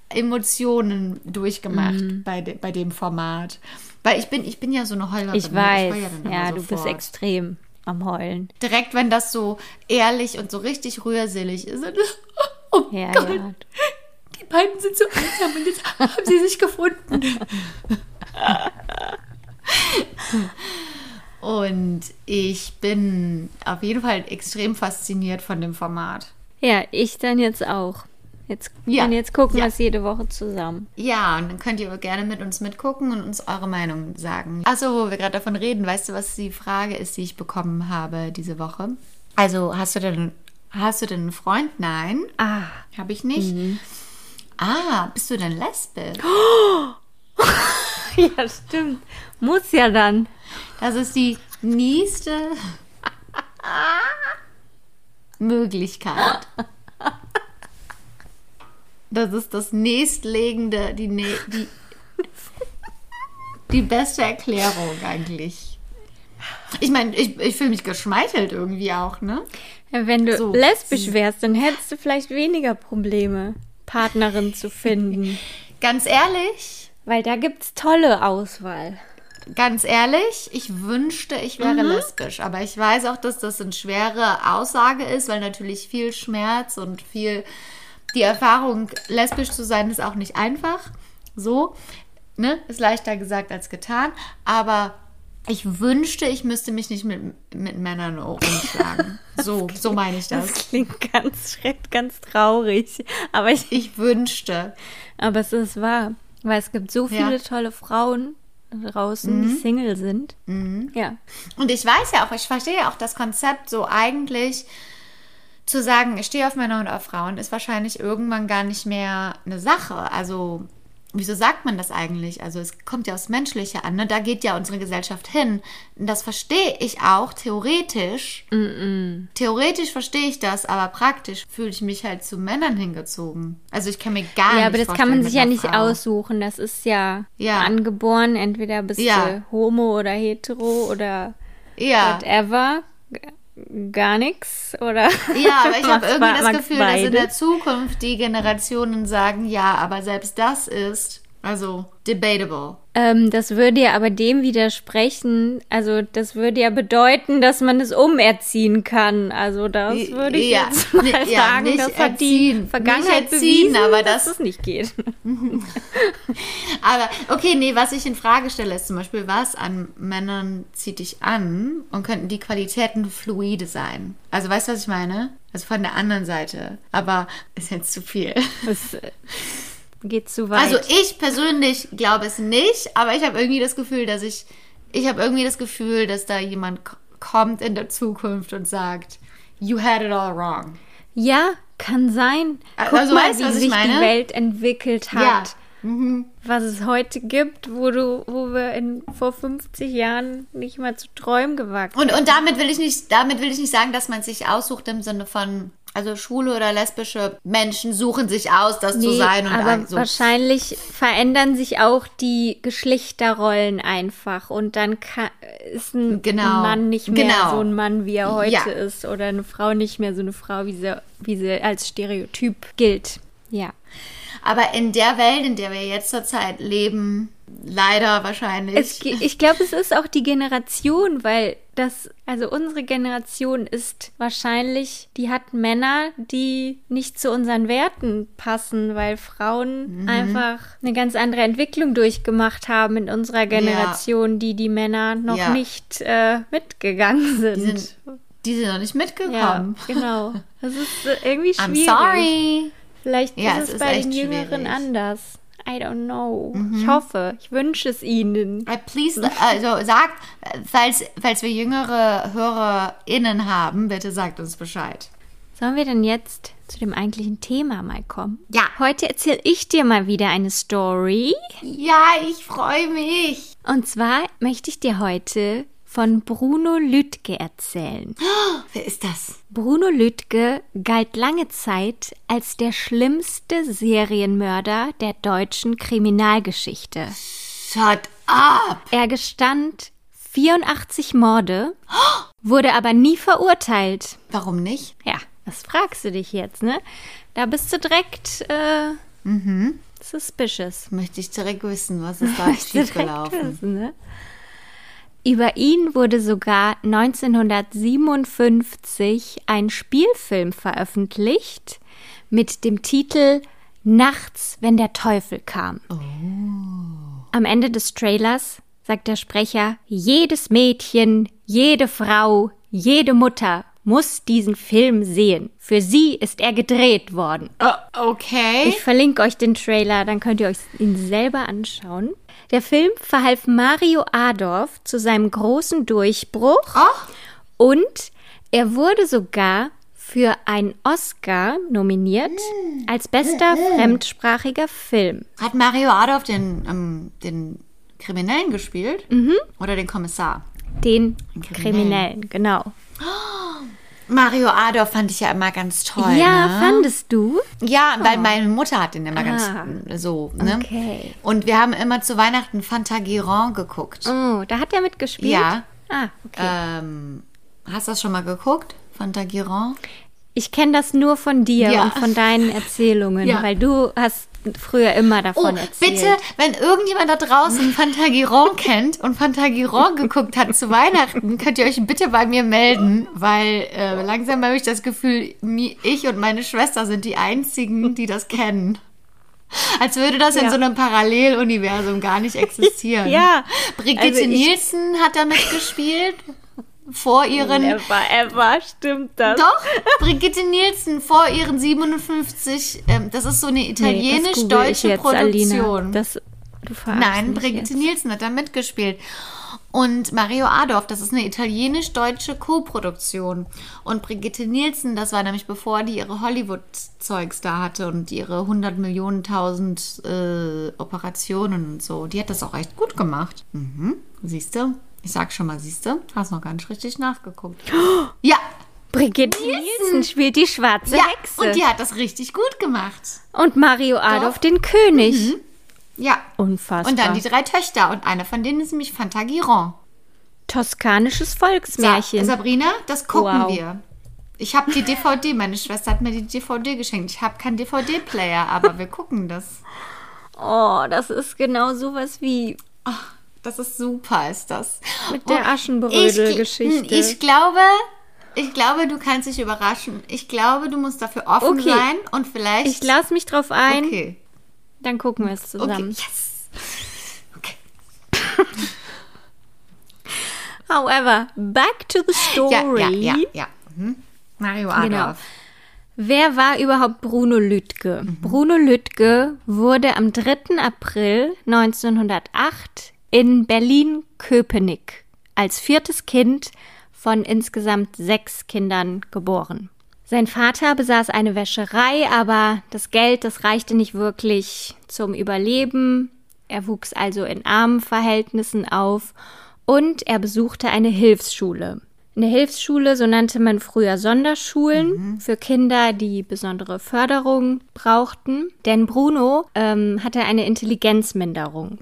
Emotionen durchgemacht bei, de, bei dem Format. Weil ich bin, ich bin ja so eine Heulerin. Ich weiß. dann Ja, immer du bist extrem am Heulen. direkt, wenn das so ehrlich und so richtig rührselig ist. Oh Ja, Gott, ja. die beiden sind so einsam und jetzt haben sie sich gefunden. und ich bin auf jeden Fall extrem fasziniert von dem Format. Ja, ich dann jetzt auch. Jetzt, Ja. Und jetzt gucken Ja. wir es jede Woche zusammen. Ja, und dann könnt ihr gerne mit uns mitgucken und uns eure Meinung sagen. Achso, wo wir gerade davon reden, weißt du, was die Frage ist, die ich bekommen habe diese Woche? Also, hast du denn, hast du denn einen Freund? Nein. Ah. Habe ich nicht. Ah, bist du denn lesbisch? Ja, stimmt. Muss ja dann. Das ist die nächste Möglichkeit. Das ist das nächstlegende, die, nä- die, die beste Erklärung eigentlich. Ich meine, ich, ich fühle mich geschmeichelt irgendwie auch, ne? Ja, wenn du So. lesbisch wärst, dann hättest du vielleicht weniger Probleme, Partnerin zu finden. Ganz ehrlich, Weil da gibt's tolle Auswahl. ganz ehrlich, ich wünschte, ich wäre lesbisch. Aber ich weiß auch, dass das eine schwere Aussage ist, weil natürlich viel Schmerz und viel die Erfahrung, lesbisch zu sein, ist auch nicht einfach. So, ne? Ist leichter gesagt als getan. Aber ich wünschte, ich müsste mich nicht mit, mit Männern rumschlagen. So, so meine ich das. Das klingt ganz schrecklich, ganz traurig. Aber ich, Ich wünschte. aber es ist wahr. Weil es gibt so viele Ja. tolle Frauen draußen, die Single sind. Ja. Und ich weiß ja auch, ich verstehe ja auch das Konzept so eigentlich zu sagen, ich stehe auf Männer und auf Frauen, ist wahrscheinlich irgendwann gar nicht mehr eine Sache. Also, wieso sagt man das eigentlich? Also, es kommt ja aus Menschliche an, ne? Da geht ja unsere Gesellschaft hin. Und das verstehe ich auch theoretisch. Theoretisch verstehe ich das, aber praktisch fühle ich mich halt zu Männern hingezogen. Also, ich kann mir gar nicht Ja, aber das kann man sich ja nicht Frau. aussuchen. Das ist ja, Ja. angeboren. Entweder bist Ja. du homo oder hetero oder Ja. whatever. Gar nichts oder. Ja, aber ich habe irgendwie das Gefühl, dass in der Zukunft die Generationen sagen, ja, aber selbst das ist, also, debatable. Ähm, das würde ja aber dem widersprechen. Also, das würde ja bedeuten, dass man es umerziehen kann. Also, das würde ich Ja, jetzt mal ja, sagen. nicht das hat die erziehen. Vergangenheit Nicht erziehen, bewiesen, aber dass das- es nicht geht. Aber, okay, nee, was ich in Frage stelle, ist zum Beispiel, was an Männern zieht dich an und könnten die Qualitäten fluide sein? Also, weißt du, was ich meine? Also von der anderen Seite. Aber ist jetzt zu viel. Das geht zu weit. Also ich persönlich glaube es nicht, aber ich habe irgendwie das Gefühl, dass ich, ich habe irgendwie das Gefühl, dass da jemand kommt in der Zukunft und sagt, you had it all wrong. Ja, kann sein. Guck Also, mal, weißt wie sich meine? die Welt entwickelt hat. Ja. Mhm. Was es heute gibt, wo du, wo wir in vor 50 Jahren nicht mal zu träumen gewagt Und, und damit will ich nicht, damit will ich nicht sagen, dass man sich aussucht im Sinne von, also schwule oder lesbische Menschen suchen sich aus, das zu Nee, sein und aber so. wahrscheinlich verändern sich auch die Geschlechterrollen einfach und dann kann, ist ein Genau, Mann nicht mehr genau. so ein Mann, wie er heute Ja. ist oder eine Frau nicht mehr so eine Frau, wie sie, wie sie als Stereotyp gilt. Ja. Aber in der Welt, in der wir jetzt zurzeit leben, leider wahrscheinlich. Es, ich glaube, es ist auch die Generation, weil das, also unsere Generation ist wahrscheinlich, die hat Männer, die nicht zu unseren Werten passen, weil Frauen Mhm. einfach eine ganz andere Entwicklung durchgemacht haben in unserer Generation, die die Männer noch Ja. nicht äh, mitgegangen sind. die, sind, die sind noch nicht ja, mitgekommen. genau. Das ist äh, irgendwie I'm schwierig. sorry. Vielleicht Ja, ist es es, bei den Jüngeren schwierig. Mhm. anders. I don't know. Ich hoffe, ich wünsche es ihnen. Please, also sagt, falls, falls wir jüngere HörerInnen haben, bitte sagt uns Bescheid. Sollen wir denn jetzt zu dem eigentlichen Thema mal kommen? Ja. Heute erzähle ich dir mal wieder eine Story. Ja, ich freue mich. Und zwar möchte ich dir heute von Bruno Lüttke erzählen. Wer ist das? Bruno Lüttke galt lange Zeit als der schlimmste Serienmörder der deutschen Kriminalgeschichte. Shut up. Er gestand 84 Morde, wurde aber nie verurteilt. Warum nicht? Ja, das fragst du dich jetzt, ne? Da bist du direkt äh, suspicious. Möchte ich direkt wissen, was ist da schiefgelaufen? wissen, ne? Über ihn wurde sogar 1957 ein Spielfilm veröffentlicht mit dem Titel Nachts, wenn der Teufel kam. Am Ende des Trailers sagt der Sprecher, jedes Mädchen, jede Frau, jede Mutter muss diesen Film sehen. Für sie ist er gedreht worden. Oh, okay. Ich verlinke euch den Trailer, dann könnt ihr euch ihn selber anschauen. Der Film verhalf Mario Adorf zu seinem großen Durchbruch Ach. und er wurde sogar für einen Oscar nominiert als bester fremdsprachiger Film. Hat Mario Adolf den, ähm, den Kriminellen gespielt? Mhm. Oder den Kommissar? Den Den Kriminellen, genau. Mario Adolf fand ich ja immer ganz toll. ja, ne? fandest du? Ja, weil meine Mutter hat den immer ganz Ah. so. Ne? Okay. Und wir haben immer zu Weihnachten Fantagiron geguckt. Oh, da hat er mitgespielt? Ja. Ah, okay. Ähm, hast du das schon mal geguckt? Fantagiron? Ich kenne das nur von dir Ja. und von deinen Erzählungen, Ja. weil du hast früher immer Oh, davon erzählt. bitte, wenn irgendjemand da draußen Fantagiron kennt und Fantagiron geguckt hat zu Weihnachten, könnt ihr euch bitte bei mir melden, weil äh, langsam habe ich das Gefühl, ich und meine Schwester sind die einzigen, die das kennen. Als würde das in Ja. so einem Paralleluniversum gar nicht existieren. Ja, Brigitte also Nielsen hat da mitgespielt. Vor ihren Ever, ever, stimmt das? Doch, Brigitte Nielsen vor ihren 57, ähm, das ist so eine Nee, italienisch-deutsche jetzt, Produktion. Das, Nein, Brigitte jetzt. Nielsen hat da mitgespielt. Und Mario Adorf, das ist eine italienisch-deutsche Co-Produktion. Und Brigitte Nielsen, das war nämlich bevor die ihre Hollywood-Zeugs da hatte und ihre 100 Millionen, 1000 äh, Operationen und so. Die hat das auch echt gut gemacht. Mhm. Siehst du? Ich sag schon mal, siehst du? Hast noch gar nicht richtig nachgeguckt. Ja, Brigitte Nielsen spielt die schwarze ja. Hexe. Und die hat das richtig gut gemacht. Und Mario Adolf den König. Ja. Unfassbar. Und dann die drei Töchter. Und eine von denen ist nämlich Fantagiron. Toskanisches So, Volksmärchen. Sabrina, das gucken Wow. wir. Ich habe die DVD, meine Schwester hat mir die DVD geschenkt. Ich habe keinen DVD-Player, aber wir gucken das. oh, das ist genau sowas wie Das ist super, ist das. Mit der Aschenbrödel-Geschichte. Ich, ich glaube, ich glaube, du kannst dich überraschen. Ich glaube, du musst dafür offen Okay. sein und vielleicht. ich lasse mich drauf ein, Okay. dann gucken wir es Okay. zusammen. Yes. Okay. However, back to the Ja, story. ja, ja, ja. Mhm. Mario Genau. Adolf. Wer war überhaupt Bruno Lüttke? Mhm. Bruno Lüttke wurde am 3. April 1908 in Berlin-Köpenick als viertes Kind von insgesamt sechs Kindern geboren. Sein Vater besaß eine Wäscherei, aber das Geld, das reichte nicht wirklich zum Überleben. Er wuchs also in armen Verhältnissen auf und er besuchte eine Hilfsschule. Eine Hilfsschule, so nannte man früher Sonderschulen für Kinder, die besondere Förderung brauchten. Denn Bruno ähm, hatte eine Intelligenzminderung.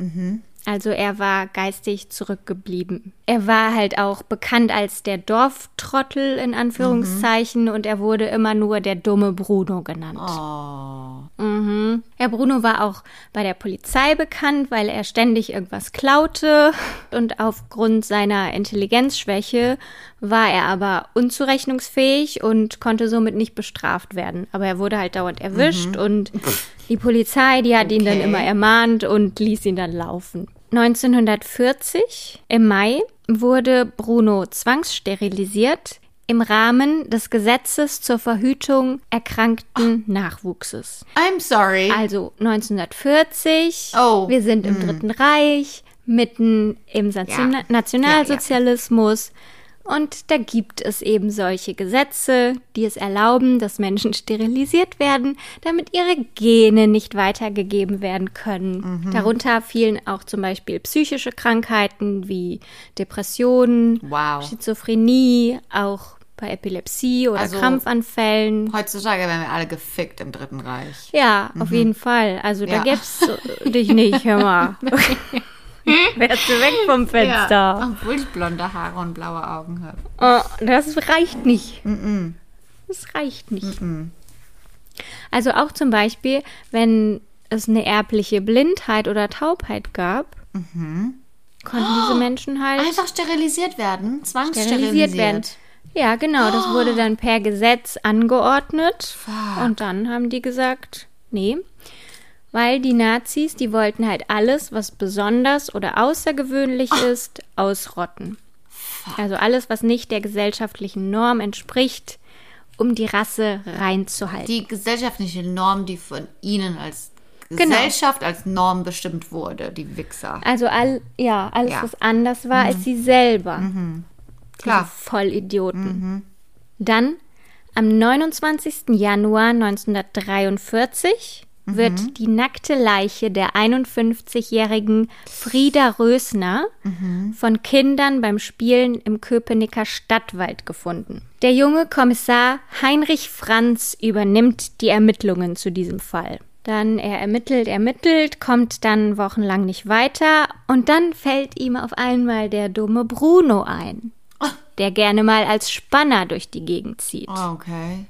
Also er war geistig zurückgeblieben. Er war halt auch bekannt als der Dorftrottel in Anführungszeichen und er wurde immer nur der dumme Bruno genannt. Oh. Mhm. Herr Bruno war auch bei der Polizei bekannt, weil er ständig irgendwas klaute und aufgrund seiner Intelligenzschwäche war er aber unzurechnungsfähig und konnte somit nicht bestraft werden. Aber er wurde halt dauernd erwischt und die Polizei, die hat ihn dann Okay. immer ermahnt und ließ ihn dann laufen. 1940 im Mai wurde Bruno zwangssterilisiert im Rahmen des Gesetzes zur Verhütung erkrankten Nachwuchses. I'm sorry. Also 1940, Oh, wir sind im Dritten Reich, mitten im Nation Ja. Nationalsozialismus. Und da gibt es eben solche Gesetze, die es erlauben, dass Menschen sterilisiert werden, damit ihre Gene nicht weitergegeben werden können. Mhm. Darunter fielen auch zum Beispiel psychische Krankheiten wie Depressionen, Wow. Schizophrenie, auch bei Epilepsie oder Also- Krampfanfällen. Heutzutage werden wir alle gefickt im Dritten Reich. Ja, auf jeden Fall. Also da Ja. gibt's äh, dich nicht, hör mal. Wärst du weg vom Fenster. Obwohl ich blonde Haare und blaue Augen habe. Oh, das reicht nicht. Das reicht nicht. Also auch zum Beispiel, wenn es eine erbliche Blindheit oder Taubheit gab, konnten diese Menschen halt Einfach sterilisiert werden, zwangssterilisiert sterilisiert werden. Ja, genau, das wurde dann per Gesetz angeordnet. Und dann haben die gesagt, nee, weil die Nazis, die wollten halt alles, was besonders oder außergewöhnlich ist, ausrotten. Also alles, was nicht der gesellschaftlichen Norm entspricht, um die Rasse reinzuhalten. Die gesellschaftliche Norm, die von ihnen als Genau. Gesellschaft, als Norm bestimmt wurde, die Wichser. Also all, ja, alles, Ja. was anders war als sie selber. Klar. Diese Vollidioten. Dann am 29. Januar 1943 wird die nackte Leiche der 51-jährigen Frieda Rösner von Kindern beim Spielen im Köpenicker Stadtwald gefunden. Der junge Kommissar Heinrich Franz übernimmt die Ermittlungen zu diesem Fall. Dann er ermittelt, ermittelt, kommt dann wochenlang nicht weiter und dann fällt ihm auf einmal der dumme Bruno ein, der gerne mal als Spanner durch die Gegend zieht. Oh, okay.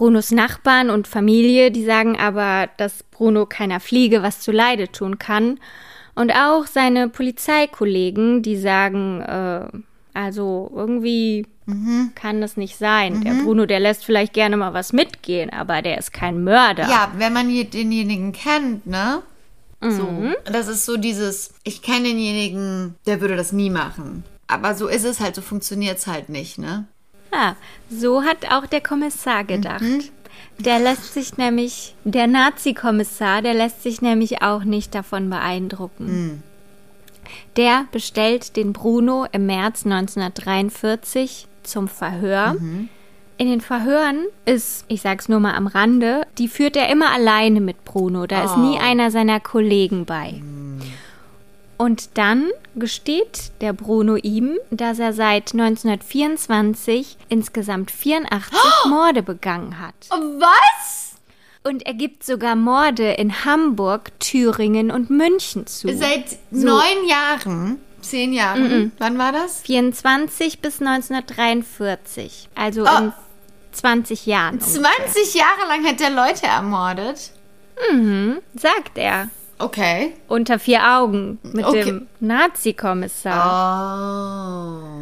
Brunos Nachbarn und Familie, die sagen aber, dass Bruno keiner Fliege was zu Leide tun kann. Und auch seine Polizeikollegen, die sagen, äh, also irgendwie mhm. kann das nicht sein. Mhm. Der Bruno, der lässt vielleicht gerne mal was mitgehen, aber der ist kein Mörder. Ja, wenn man denjenigen kennt, ne? Mhm. So. Das ist so dieses, ich kenne denjenigen, der würde das nie machen. Aber so ist es halt, so funktioniert es halt nicht, ne? Ja, so hat auch der Kommissar gedacht. Mhm. Der lässt sich nämlich, der Nazi-Kommissar, der lässt sich nämlich auch nicht davon beeindrucken. Mhm. Der bestellt den Bruno im März 1943 zum Verhör. Mhm. In den Verhören ist, ich sag's nur mal am Rande, die führt er immer alleine mit Bruno. Da oh. ist nie oh. einer seiner Kollegen bei. Mhm. Und dann gesteht der Bruno ihm, dass er seit 1924 insgesamt 84 oh! Morde begangen hat. Was? Und er gibt sogar Morde in Hamburg, Thüringen und München zu. Seit so. neun Jahren? Zehn Jahren? Mm -mm. Wann war das? 24 bis 1943. Also oh. in 20 Jahren. 20 ungefähr. Jahre lang hat er Leute ermordet? Mhm, sagt er. Okay. Unter vier Augen mit okay. dem Nazi-Kommissar. Oh.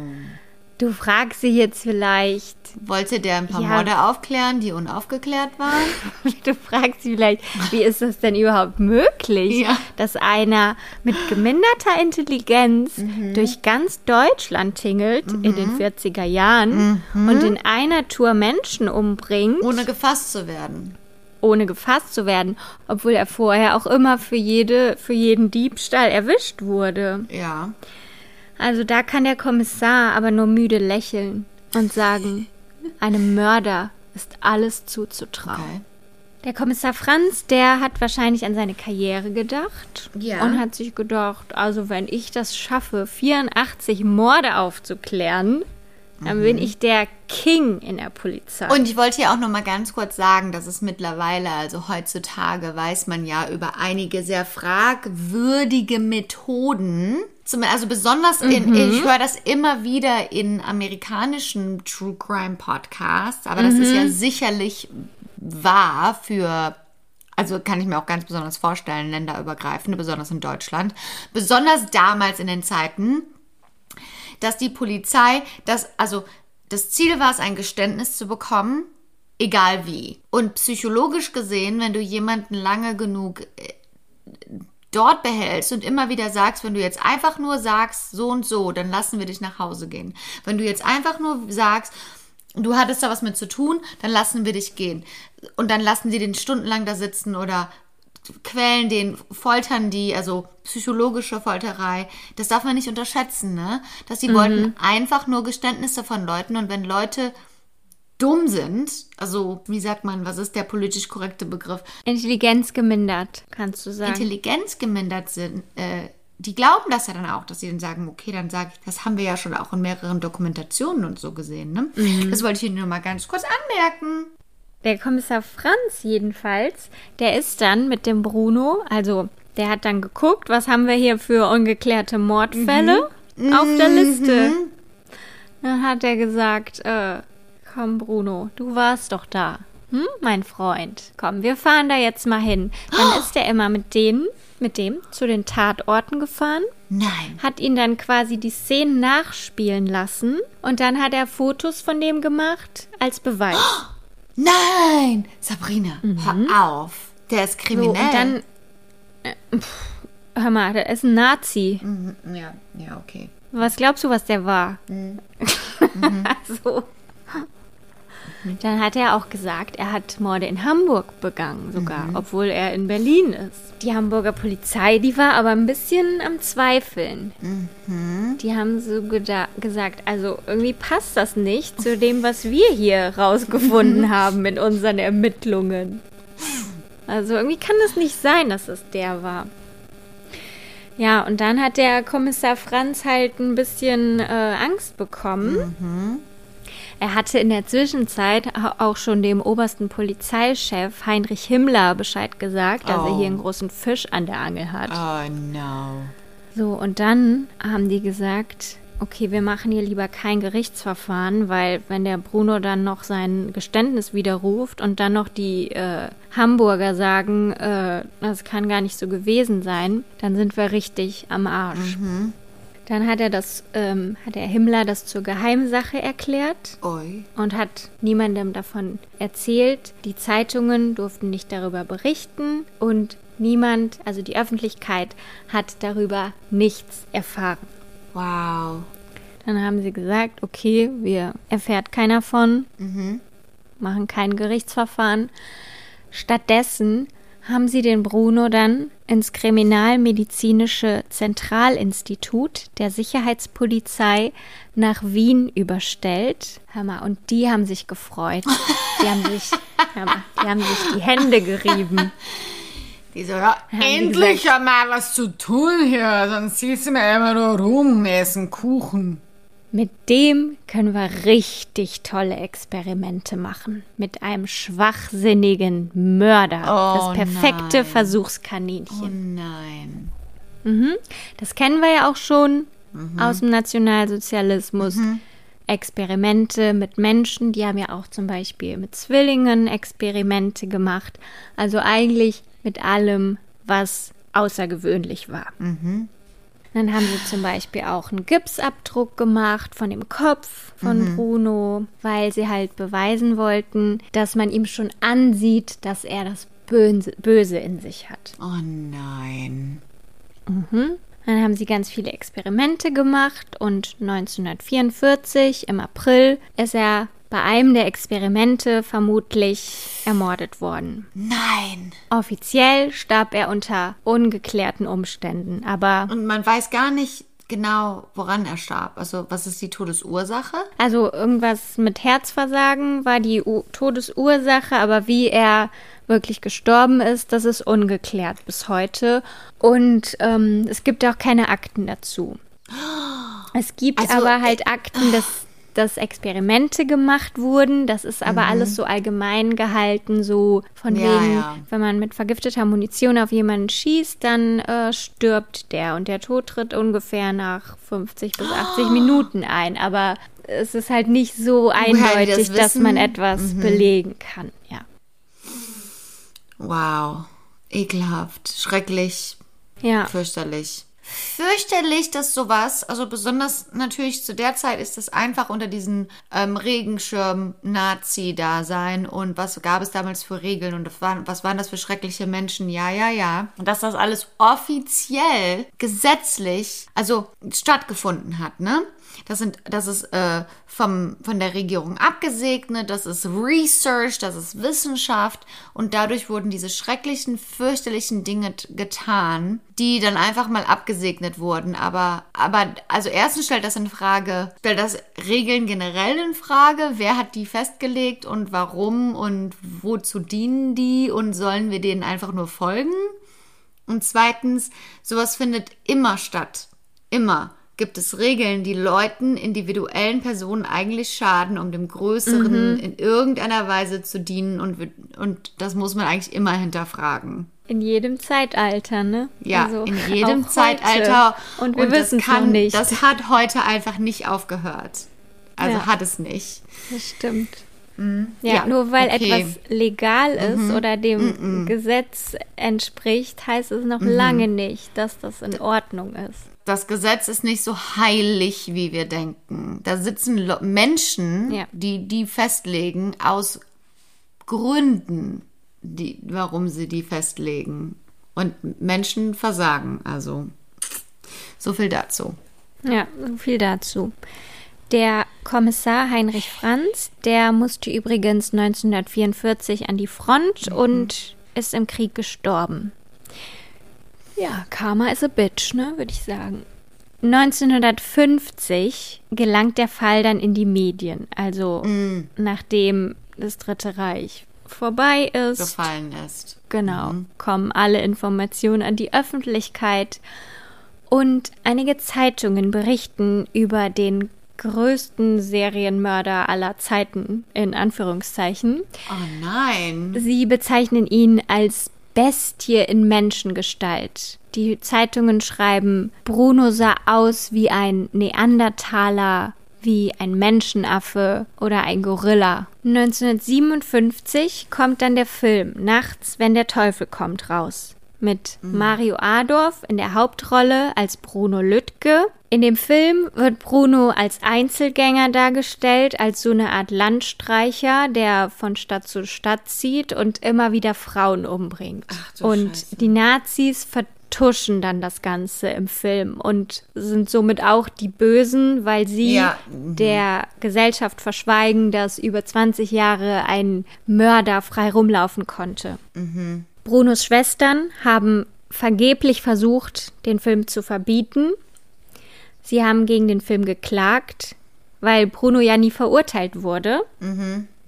Du fragst sie jetzt vielleicht. Wollte der ein paar ja. Morde aufklären, die unaufgeklärt waren? du fragst sie vielleicht, wie ist das denn überhaupt möglich, ja. dass einer mit geminderter Intelligenz mhm. durch ganz Deutschland tingelt mhm. in den 40er Jahren mhm. und in einer Tour Menschen umbringt? Ohne gefasst zu werden ohne gefasst zu werden, obwohl er vorher auch immer für jede, für jeden Diebstahl erwischt wurde. Ja. Also da kann der Kommissar aber nur müde lächeln und sagen, einem Mörder ist alles zuzutrauen. Okay. Der Kommissar Franz, der hat wahrscheinlich an seine Karriere gedacht ja. und hat sich gedacht, also wenn ich das schaffe, 84 Morde aufzuklären, dann bin ich der King in der Polizei. Und ich wollte hier auch noch mal ganz kurz sagen, dass es mittlerweile, also heutzutage, weiß man ja über einige sehr fragwürdige Methoden. Also besonders in, mhm. ich höre das immer wieder in amerikanischen True Crime Podcasts, aber das ist ja mhm. sicherlich wahr für also kann ich mir auch ganz besonders vorstellen, länderübergreifende, besonders in Deutschland. Besonders damals in den Zeiten, dass die Polizei das, also das Ziel war es, ein Geständnis zu bekommen, egal wie. Und psychologisch gesehen, wenn du jemanden lange genug äh, dort behältst und immer wieder sagst, wenn du jetzt einfach nur sagst, so und so, dann lassen wir dich nach Hause gehen. Wenn du jetzt einfach nur sagst, du hattest da was mit zu tun, dann lassen wir dich gehen. Und dann lassen sie den stundenlang da sitzen oder quälen den, foltern die, also psychologische Folterei, das darf man nicht unterschätzen, ne? Dass sie mhm. wollten einfach nur Geständnisse von Leuten und wenn Leute dumm sind, also wie sagt man, was ist der politisch korrekte Begriff? Intelligenz gemindert, kannst du sagen. Intelligenz gemindert sind, äh, die glauben das ja dann auch, dass sie dann sagen, okay, dann sage ich, das haben wir ja schon auch in mehreren Dokumentationen und so gesehen, ne? Mhm. Das wollte ich Ihnen nur mal ganz kurz anmerken. Der Kommissar Franz jedenfalls, der ist dann mit dem Bruno, also der hat dann geguckt, was haben wir hier für ungeklärte Mordfälle mhm. auf der Liste. Mhm. Dann hat er gesagt, äh, komm Bruno, du warst doch da. Hm, mein Freund, komm, wir fahren da jetzt mal hin. Dann oh. ist er immer mit denen, mit dem zu den Tatorten gefahren. Nein. Hat ihn dann quasi die Szenen nachspielen lassen und dann hat er Fotos von dem gemacht als Beweis. Oh. Nein! Sabrina, mhm. hör auf. Der ist kriminell. So, und dann. Äh, pff, hör mal, der ist ein Nazi. Mhm, ja, ja, okay. Was glaubst du, was der war? Mhm. mhm. so. Dann hat er auch gesagt, er hat Morde in Hamburg begangen, sogar, mhm. obwohl er in Berlin ist. Die Hamburger Polizei, die war aber ein bisschen am Zweifeln. Mhm. Die haben so gesagt, also irgendwie passt das nicht zu dem, was wir hier rausgefunden haben in unseren Ermittlungen. Also irgendwie kann das nicht sein, dass es der war. Ja, und dann hat der Kommissar Franz halt ein bisschen äh, Angst bekommen. Mhm er hatte in der Zwischenzeit auch schon dem obersten Polizeichef Heinrich Himmler Bescheid gesagt, dass oh. er hier einen oh. großen Fisch an der Angel hat. Oh no. So, und dann haben die gesagt, okay, wir machen hier lieber kein Gerichtsverfahren, weil wenn der Bruno dann noch sein Geständnis widerruft und dann noch die äh, Hamburger sagen, äh, das kann gar nicht so gewesen sein, dann sind wir richtig am Arsch. Mhm. Dann hat er das, ähm, hat der Himmler das zur Geheimsache erklärt Ui. und hat niemandem davon erzählt. Die Zeitungen durften nicht darüber berichten und niemand, also die Öffentlichkeit, hat darüber nichts erfahren. Wow. Dann haben sie gesagt, okay, wir erfährt keiner von, machen kein Gerichtsverfahren. Stattdessen haben sie den Bruno dann ins Kriminalmedizinische Zentralinstitut der Sicherheitspolizei nach Wien überstellt. Hör mal, und die haben sich gefreut. Die haben sich, mal, die haben sich die Hände gerieben. Die so, ja, endlich einmal was zu tun hier, sonst siehst du mir immer nur rum, essen Kuchen. Mit dem können wir richtig tolle Experimente machen. Mit einem schwachsinnigen Mörder. Oh das perfekte nein. Versuchskaninchen. Oh nein. Das kennen wir ja auch schon aus dem Nationalsozialismus. Experimente mit Menschen, die haben ja auch zum Beispiel mit Zwillingen Experimente gemacht. Also eigentlich mit allem, was außergewöhnlich war. Dann haben sie zum Beispiel auch einen Gipsabdruck gemacht von dem Kopf von Bruno, weil sie halt beweisen wollten, dass man ihm schon ansieht, dass er das Böse, Böse in sich hat. Oh nein. Dann haben sie ganz viele Experimente gemacht und 1944 im April ist er bei einem der Experimente vermutlich ermordet worden. Nein. Offiziell starb er unter ungeklärten Umständen, aber Und man weiß gar nicht genau, woran er starb. Also, was ist die Todesursache? also irgendwas mit Herzversagen war die U Todesursache, aber wie er wirklich gestorben ist, das ist ungeklärt bis heute. Und ähm, es gibt auch keine Akten dazu. Es gibt Also, aber halt Akten, dass, dass Experimente gemacht wurden. Das ist aber alles so allgemein gehalten, so von Ja, wegen, ja. wenn man mit vergifteter Munition auf jemanden schießt, dann äh, stirbt der und der Tod tritt ungefähr nach 50 bis 80 Minuten ein. Aber es ist halt nicht so die das eindeutig, dass man etwas belegen kann. Ja. Wow. Ekelhaft. Schrecklich. Ja. Fürchterlich. Fürchterlich, dass sowas, also besonders natürlich zu der Zeit ist es einfach unter diesen ähm, Regenschirm Nazi-Dasein und was gab es damals für Regeln und was waren das für schreckliche Menschen? Ja, ja, ja. Und dass das alles offiziell, gesetzlich, also stattgefunden hat, ne? Das sind, das ist äh, vom, von der Regierung abgesegnet, das ist Research, das ist Wissenschaft und dadurch wurden diese schrecklichen, fürchterlichen Dinge getan, die dann einfach mal abgesegnet wurden. Aber, aber, also erstens stellt das in Frage, stellt das Regeln generell in Frage, wer hat die festgelegt und warum und wozu dienen die und sollen wir denen einfach nur folgen? Und zweitens, sowas findet immer statt. Immer gibt es Regeln, die Leuten, individuellen Personen eigentlich schaden, um dem Größeren in irgendeiner Weise zu dienen. Und, und das muss man eigentlich immer hinterfragen. In jedem Zeitalter, ne? Ja, Also in jedem auch heute. Zeitalter. Und wir das wissen es nicht. Das hat heute einfach nicht aufgehört. Also Ja. hat es nicht. Das stimmt. Ja, Ja, nur weil okay. Mhm. etwas legal ist oder dem Gesetz entspricht, heißt es noch lange nicht, dass das in Ordnung ist. Das Gesetz ist nicht so heilig, wie wir denken. Da sitzen Menschen, Ja. die die festlegen aus Gründen, die, warum sie die festlegen. Und Menschen versagen. Also so viel dazu. Ja, so viel dazu. Der Kommissar Heinrich Franz, der musste übrigens 1944 an die Front und ist im Krieg gestorben. Ja, Karma is a bitch, ne, würde ich sagen. 1950 gelangt der Fall dann in die Medien, also nachdem das Dritte Reich vorbei ist. Gefallen ist. Genau, kommen alle Informationen an die Öffentlichkeit und einige Zeitungen berichten über den größten Serienmörder aller Zeiten, in Anführungszeichen. Oh nein. Sie bezeichnen ihn als Bestie in Menschengestalt. Die Zeitungen schreiben, Bruno sah aus wie ein Neandertaler, wie ein Menschenaffe oder ein Gorilla. 1957 kommt dann der Film Nachts, wenn der Teufel kommt raus mit Mario Adorf in der Hauptrolle als Bruno Lüttke. In dem Film wird Bruno als Einzelgänger dargestellt, als so eine Art Landstreicher, der von Stadt zu Stadt zieht und immer wieder Frauen umbringt. Ach und Scheiße. die Nazis vertuschen dann das Ganze im Film und sind somit auch die Bösen, weil sie Ja, mhm. der Gesellschaft verschweigen, dass über 20 Jahre ein Mörder frei rumlaufen konnte. Brunos Schwestern haben vergeblich versucht, den Film zu verbieten. Sie haben gegen den Film geklagt, weil Bruno ja nie verurteilt wurde.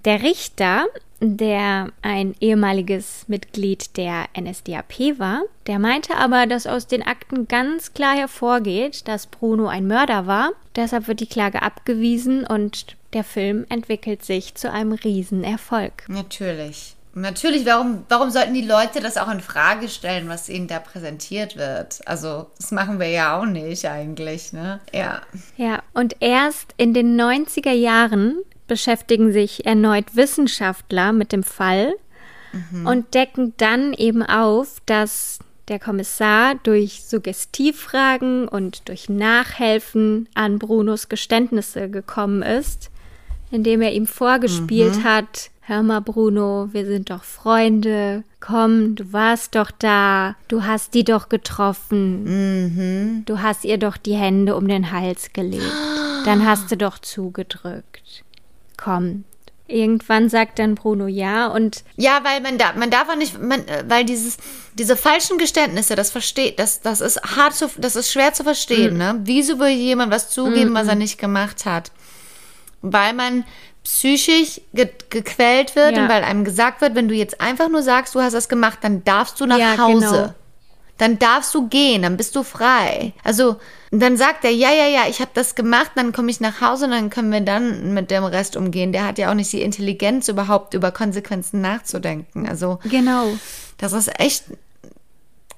Der Richter, der ein ehemaliges Mitglied der NSDAP war, der meinte aber, dass aus den Akten ganz klar hervorgeht, dass Bruno ein Mörder war. Deshalb wird die Klage abgewiesen und der Film entwickelt sich zu einem Riesenerfolg. Natürlich. Natürlich, warum, warum sollten die Leute das auch in Frage stellen, was ihnen da präsentiert wird? Also, das machen wir ja auch nicht eigentlich, ne? Ja. Ja, und erst in den 90er Jahren beschäftigen sich erneut Wissenschaftler mit dem Fall und decken dann eben auf, dass der Kommissar durch Suggestivfragen und durch Nachhelfen an Brunos Geständnisse gekommen ist, indem er ihm vorgespielt hat, hör mal Bruno, wir sind doch Freunde, komm, du warst doch da, du hast die doch getroffen, du hast ihr doch die Hände um den Hals gelegt, dann hast du doch zugedrückt. Komm. Irgendwann sagt dann Bruno ja und Ja, weil man da, man darf auch nicht, man, äh, weil dieses, diese falschen Geständnisse, das versteht, das, das ist hart zu, das ist schwer zu verstehen, ne? Wieso will jemand was zugeben, was er nicht gemacht hat? Weil man psychisch ge gequält wird Ja. und weil einem gesagt wird, wenn du jetzt einfach nur sagst, du hast das gemacht, dann darfst du nach Ja, Hause. genau. Dann darfst du gehen, dann bist du frei. Also, und dann sagt er, ja, ja, ja, ich habe das gemacht, dann komme ich nach Hause und dann können wir dann mit dem Rest umgehen. Der hat ja auch nicht die Intelligenz, überhaupt über Konsequenzen nachzudenken. Also, genau. das ist echt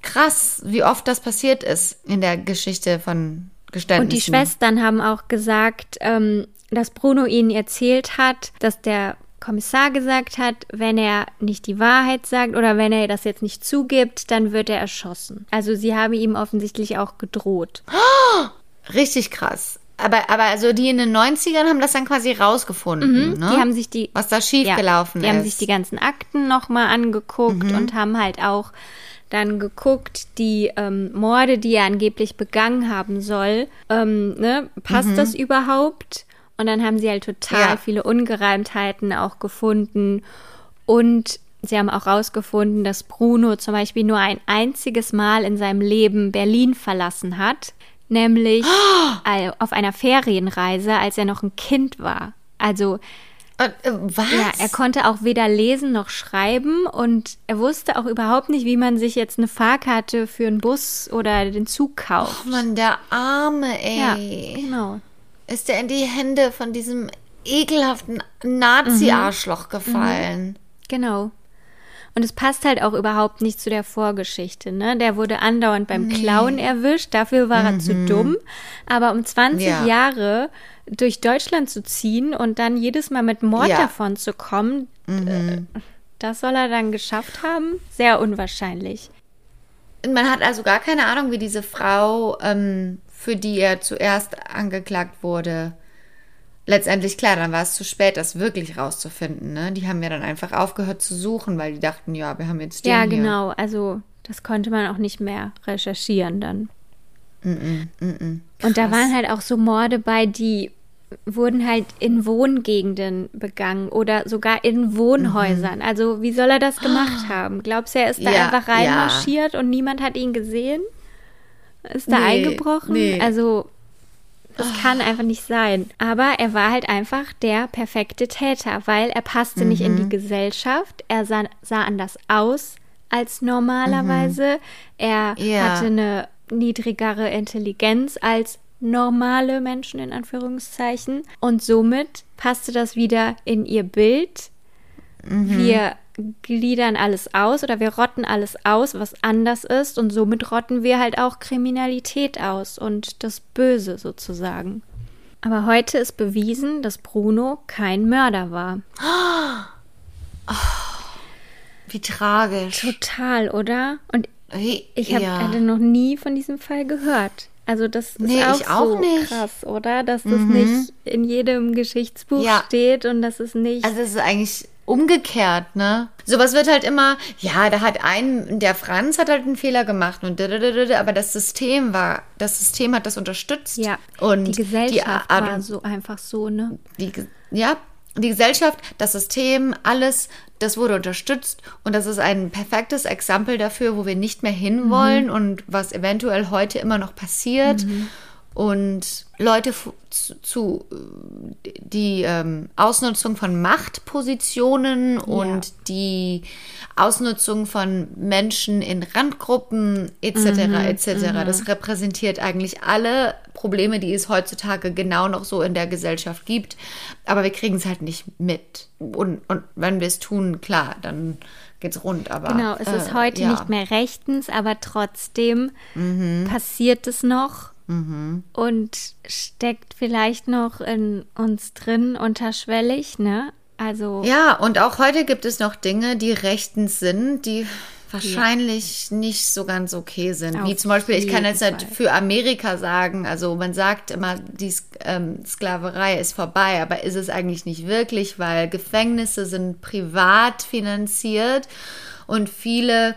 krass, wie oft das passiert ist in der Geschichte von Geständnissen. Und die Schwestern haben auch gesagt, ähm, dass Bruno ihnen erzählt hat, dass der Kommissar gesagt hat, wenn er nicht die Wahrheit sagt oder wenn er das jetzt nicht zugibt, dann wird er erschossen. Also sie haben ihm offensichtlich auch gedroht. Richtig krass. Aber, aber also die in den 90ern haben das dann quasi rausgefunden, ne? Mhm. Die haben sich die was da schiefgelaufen die ist. Mhm. haben sich die ganzen Akten nochmal angeguckt und haben halt auch dann geguckt, die ähm, Morde, die er angeblich begangen haben soll, ähm, ne, passt das überhaupt? Und dann haben sie halt total. Ja. viele Ungereimtheiten auch gefunden. Und sie haben auch rausgefunden, dass Bruno zum Beispiel nur ein einziges Mal in seinem Leben Berlin verlassen hat, nämlich äh, auf einer Ferienreise, als er noch ein Kind war. Also äh, was? ja, er konnte auch weder lesen noch schreiben und er wusste auch überhaupt nicht, wie man sich jetzt eine Fahrkarte für einen Bus oder den Zug kauft. Oh Mann, der Arme, ja, ey. genau. Ist der in die Hände von diesem ekelhaften Nazi-Arschloch gefallen? Genau. Und es passt halt auch überhaupt nicht zu der Vorgeschichte, ne? Der wurde andauernd beim Klauen erwischt, dafür war er zu dumm. Aber um 20 Ja. Jahre durch Deutschland zu ziehen und dann jedes Mal mit Mord Ja. davon zu kommen, äh, das soll er dann geschafft haben? Sehr unwahrscheinlich. Und Man hat also gar keine Ahnung, wie diese Frau, ähm, für die er zuerst angeklagt wurde, letztendlich klar, dann war es zu spät, das wirklich rauszufinden. Ne? Die haben ja dann einfach aufgehört zu suchen, weil die dachten, ja, wir haben jetzt den Ja, hier. genau. Also das konnte man auch nicht mehr recherchieren dann. Und da waren halt auch so Morde bei, die wurden halt in Wohngegenden begangen oder sogar in Wohnhäusern. Also wie soll er das gemacht haben? Glaubst du, er ist da Ja, einfach reinmarschiert und niemand hat ihn gesehen? Ist da Nee, eingebrochen? nee. Also das kann einfach nicht sein. Aber er war halt einfach der perfekte Täter, weil er passte nicht in Mhm. die Gesellschaft. Er sah, sah anders aus als normalerweise. Er Ja. hatte eine niedrigere Intelligenz als normale Menschen in Anführungszeichen. Und somit passte das wieder in ihr Bild. Mhm. Wir gliedern alles aus oder wir rotten alles aus, was anders ist und somit rotten wir halt auch Kriminalität aus und das Böse sozusagen. Aber heute ist bewiesen, dass Bruno kein Mörder war. Oh, wie tragisch. Total, oder? Und ich hab, ja. hatte noch nie von diesem Fall gehört. Also das ist Nee, auch, auch so nicht. krass, oder? Dass das nicht in jedem Geschichtsbuch Ja. steht und dass es nicht Also es ist eigentlich umgekehrt, ne? Sowas wird halt immer, ja, da hat ein, der Franz hat halt einen Fehler gemacht und dadadadada, aber das System war, das System hat das unterstützt. ja, und die Gesellschaft Art war so einfach so, ne? die, ja, die Gesellschaft, das System, alles, das wurde unterstützt und das ist ein perfektes Exempel dafür, wo wir nicht mehr hinwollen und was eventuell heute immer noch passiert. Und Leute zu, zu die ähm, Ausnutzung von Machtpositionen und die Ausnutzung von Menschen in Randgruppen etc. etc. Das repräsentiert eigentlich alle Probleme, die es heutzutage genau noch so in der Gesellschaft gibt. Aber wir kriegen es halt nicht mit. Und, und wenn wir es tun, klar, dann geht's rund. Aber Genau, es ist äh, heute ja. nicht mehr rechtens, aber trotzdem Mhm. passiert es noch und steckt vielleicht noch in uns drin unterschwellig, ne? Also Ja, und auch heute gibt es noch Dinge, die rechtens sind, die wahrscheinlich nicht so ganz okay sind. Wie Auf zum Beispiel, ich kann jetzt nicht Fall. für Amerika sagen, also man sagt immer, die ähm, Sklaverei ist vorbei, aber ist es eigentlich nicht wirklich, weil Gefängnisse sind privat finanziert und viele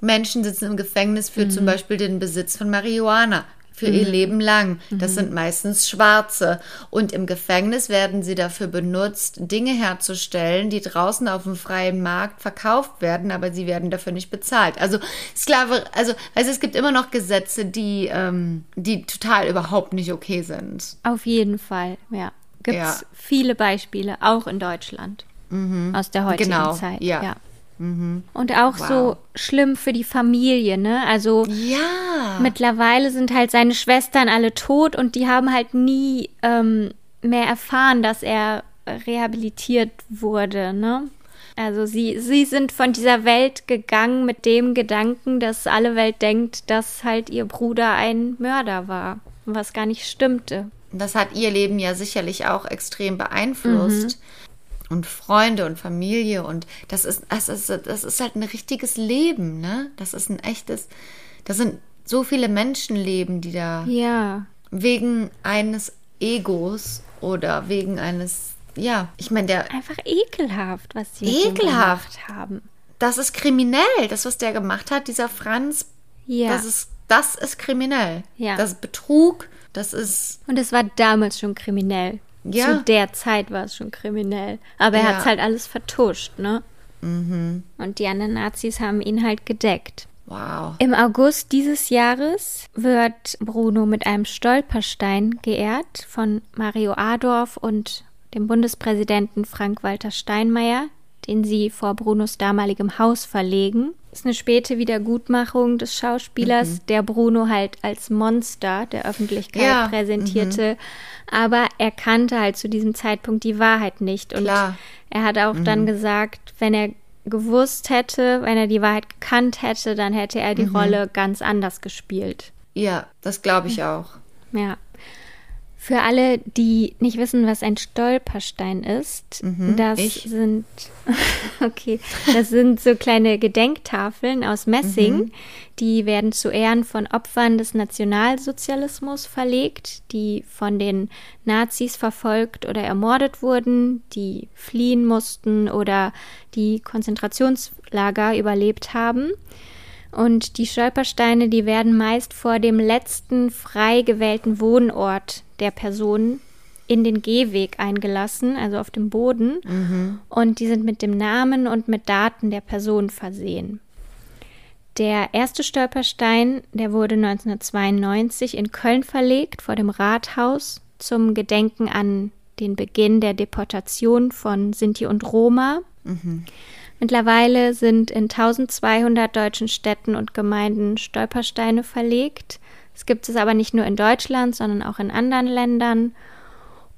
Menschen sitzen im Gefängnis für Mhm. zum Beispiel den Besitz von Marihuana für ihr Leben lang. Das Mhm. sind meistens Schwarze. Und im Gefängnis werden sie dafür benutzt, Dinge herzustellen, die draußen auf dem freien Markt verkauft werden, aber sie werden dafür nicht bezahlt. Also Sklave, also, also es gibt immer noch Gesetze, die, ähm, die total überhaupt nicht okay sind. auf jeden Fall, ja. Gibt es Ja. viele Beispiele, auch in Deutschland. Aus der heutigen Genau, Zeit. ja. Und auch so Wow. schlimm für die Familie, ne? Also Ja. mittlerweile sind halt seine Schwestern alle tot und die haben halt nie ähm, mehr erfahren, dass er rehabilitiert wurde, ne? Also sie, sie sind von dieser Welt gegangen mit dem Gedanken, dass alle Welt denkt, dass halt ihr Bruder ein Mörder war, was gar nicht stimmte. Das hat ihr Leben ja sicherlich auch extrem beeinflusst. Und Freunde und Familie und das ist, das ist, das ist halt ein richtiges Leben, ne? Das ist ein echtes, das sind so viele Menschenleben, die da Ja, wegen eines Egos oder wegen eines, ja, ich meine, der, einfach ekelhaft, was sie Ekelhaft. gemacht haben. das ist kriminell, das, was der gemacht hat, dieser Franz, Ja. das ist, das ist kriminell. Ja. Das ist Betrug, das ist, Und es war damals schon kriminell. Ja. Zu der Zeit war es schon kriminell. Aber er Ja. hat es halt alles vertuscht, ne? Mhm. Und die anderen Nazis haben ihn halt gedeckt. wow. Im August dieses Jahres wird Bruno mit einem Stolperstein geehrt von Mario Adorf und dem Bundespräsidenten Frank-Walter Steinmeier, den sie vor Brunos damaligem Haus verlegen. Ist eine späte Wiedergutmachung des Schauspielers, Mhm. der Bruno halt als Monster der Öffentlichkeit Ja, mhm. präsentierte. Aber er kannte halt zu diesem Zeitpunkt die Wahrheit nicht. Und Klar. Mhm. er hat auch dann gesagt, wenn er gewusst hätte, wenn er die Wahrheit gekannt hätte, dann hätte er die Mhm. Rolle ganz anders gespielt. Ja, das glaube ich auch. Ja. Für alle, die nicht wissen, was ein Stolperstein ist, das Mhm, ich. sind okay, das sind so kleine Gedenktafeln aus Messing, Mhm. die werden zu Ehren von Opfern des Nationalsozialismus verlegt, die von den Nazis verfolgt oder ermordet wurden, die fliehen mussten oder die Konzentrationslager überlebt haben. Und die Stolpersteine, die werden meist vor dem letzten frei gewählten Wohnort der Person in den Gehweg eingelassen, also auf dem Boden. Und die sind mit dem Namen und mit Daten der Person versehen. Der erste Stolperstein, der wurde 1992 in Köln verlegt, vor dem Rathaus, zum Gedenken an den Beginn der Deportation von Sinti und Roma. Mittlerweile sind in 1200 deutschen Städten und Gemeinden Stolpersteine verlegt. Es gibt es aber nicht nur in Deutschland, sondern auch in anderen Ländern.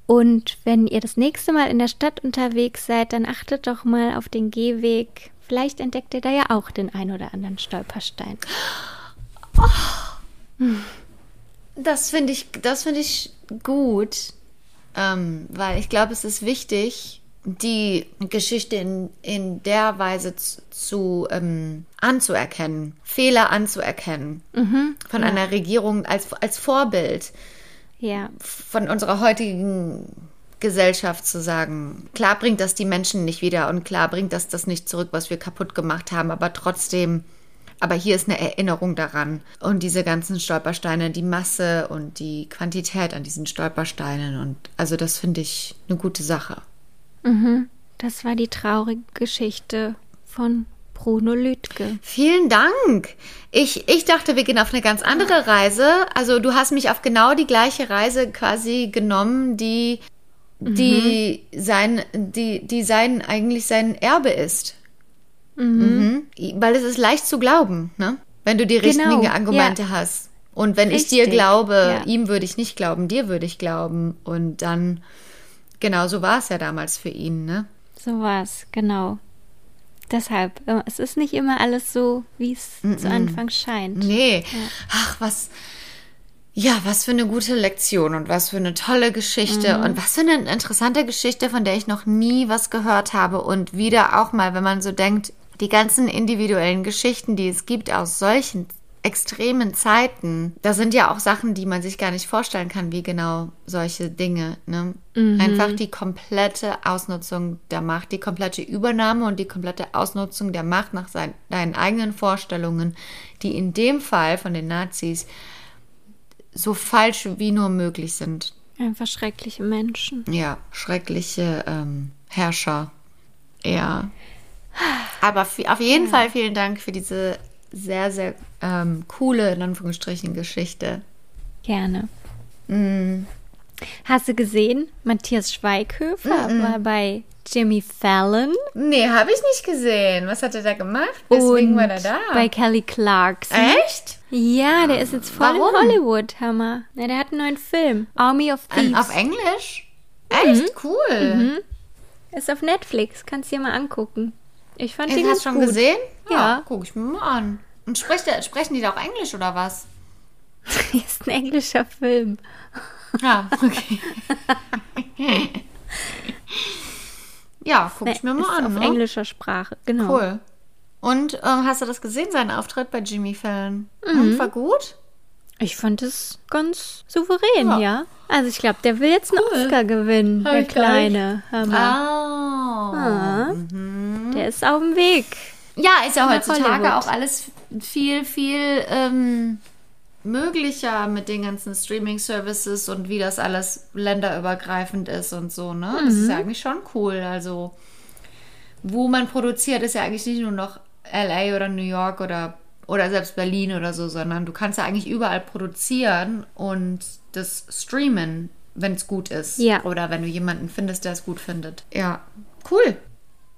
Und wenn ihr das nächste Mal in der Stadt unterwegs seid, dann achtet doch mal auf den Gehweg. Vielleicht entdeckt ihr da ja auch den ein oder anderen Stolperstein. Oh. Das finde ich, das ich gut, ähm, weil ich glaube, es ist wichtig, die Geschichte in, in der Weise zu, zu ähm, anzuerkennen, Fehler anzuerkennen mhm, von ja. einer Regierung als, als Vorbild ja. von unserer heutigen Gesellschaft zu sagen, klar bringt das die Menschen nicht wieder und klar bringt das das nicht zurück, was wir kaputt gemacht haben, aber trotzdem, aber hier ist eine Erinnerung daran. Und diese ganzen Stolpersteine, die Masse und die Quantität an diesen Stolpersteinen und also das finde ich eine gute Sache. Mhm. Das war die traurige Geschichte von Bruno Lütke. Vielen Dank. Ich, ich dachte, wir gehen auf eine ganz andere Reise. Also du hast mich auf genau die gleiche Reise quasi genommen, die, die mhm. sein, die, die sein, eigentlich sein Erbe ist. Mhm. Mhm. Weil es ist leicht zu glauben, ne? Wenn du die genau. richtigen Argumente ja. hast. Und wenn Richtig. ich dir glaube, ja. ihm würde ich nicht glauben, dir würde ich glauben. Und dann, genau so war es ja damals für ihn, ne? So war es, genau deshalb, äh, es ist nicht immer alles so, wie es mm -mm. zu Anfang scheint. Nee. Ja. Ach, was. Ja, was für eine gute Lektion und was für eine tolle Geschichte mhm. und was für eine interessante Geschichte, von der ich noch nie was gehört habe. Und wieder auch mal, wenn man so denkt, die ganzen individuellen Geschichten, die es gibt aus solchen extremen Zeiten, da sind ja auch Sachen, die man sich gar nicht vorstellen kann, wie genau solche Dinge. Ne? Mhm. Einfach die komplette Ausnutzung der Macht, die komplette Übernahme und die komplette Ausnutzung der Macht nach seinen, deinen eigenen Vorstellungen, die in dem Fall von den Nazis so falsch wie nur möglich sind. Einfach schreckliche Menschen. Ja, schreckliche ähm, Herrscher. Ja. Aber auf jeden ja. Fall vielen Dank für diese sehr, sehr ähm, coole, in Anführungsstrichen, Geschichte. Gerne. Mm. Hast du gesehen, Matthias Schweighöfer mm -mm. war bei Jimmy Fallon? Nee, habe ich nicht gesehen. Was hat er da gemacht? Deswegen war er da. Bei Kelly Clarkson. Echt? Ja, der ist jetzt voll Warum? in Hollywood, Hammer. Ja, der hat einen neuen Film. Army of Thieves. Auf Englisch? Echt? Mhm. Cool. Mhm. Ist auf Netflix. Kannst du dir mal angucken. Ich fand ich den hast schon gut. gesehen? Ja. ja. Guck ich mir mal an. Und spricht sprechen die da auch Englisch oder was? ist ein englischer Film. Ja, okay. ja, guck ich mir mal an. Auf ne? englischer Sprache, genau. Cool. Und äh, hast du das gesehen, seinen Auftritt bei Jimmy Fallon? Mhm. war gut? Ich fand es ganz souverän, ja. ja. Also ich glaube, der will jetzt einen cool. Oscar gewinnen, Hab der kleine Hammer. Oh. Ah. Mhm. Der ist auf dem Weg. Ja, ist ja heutzutage auch alles viel, viel ähm, möglicher mit den ganzen Streaming-Services und wie das alles länderübergreifend ist und so, ne? Mhm. Das ist ja mhm. eigentlich schon cool. Also, wo man produziert, ist ja eigentlich nicht nur noch LA oder New York oder, oder selbst Berlin oder so, sondern du kannst ja eigentlich überall produzieren und das streamen, wenn es gut ist. Ja. Oder wenn du jemanden findest, der es gut findet. Ja, cool.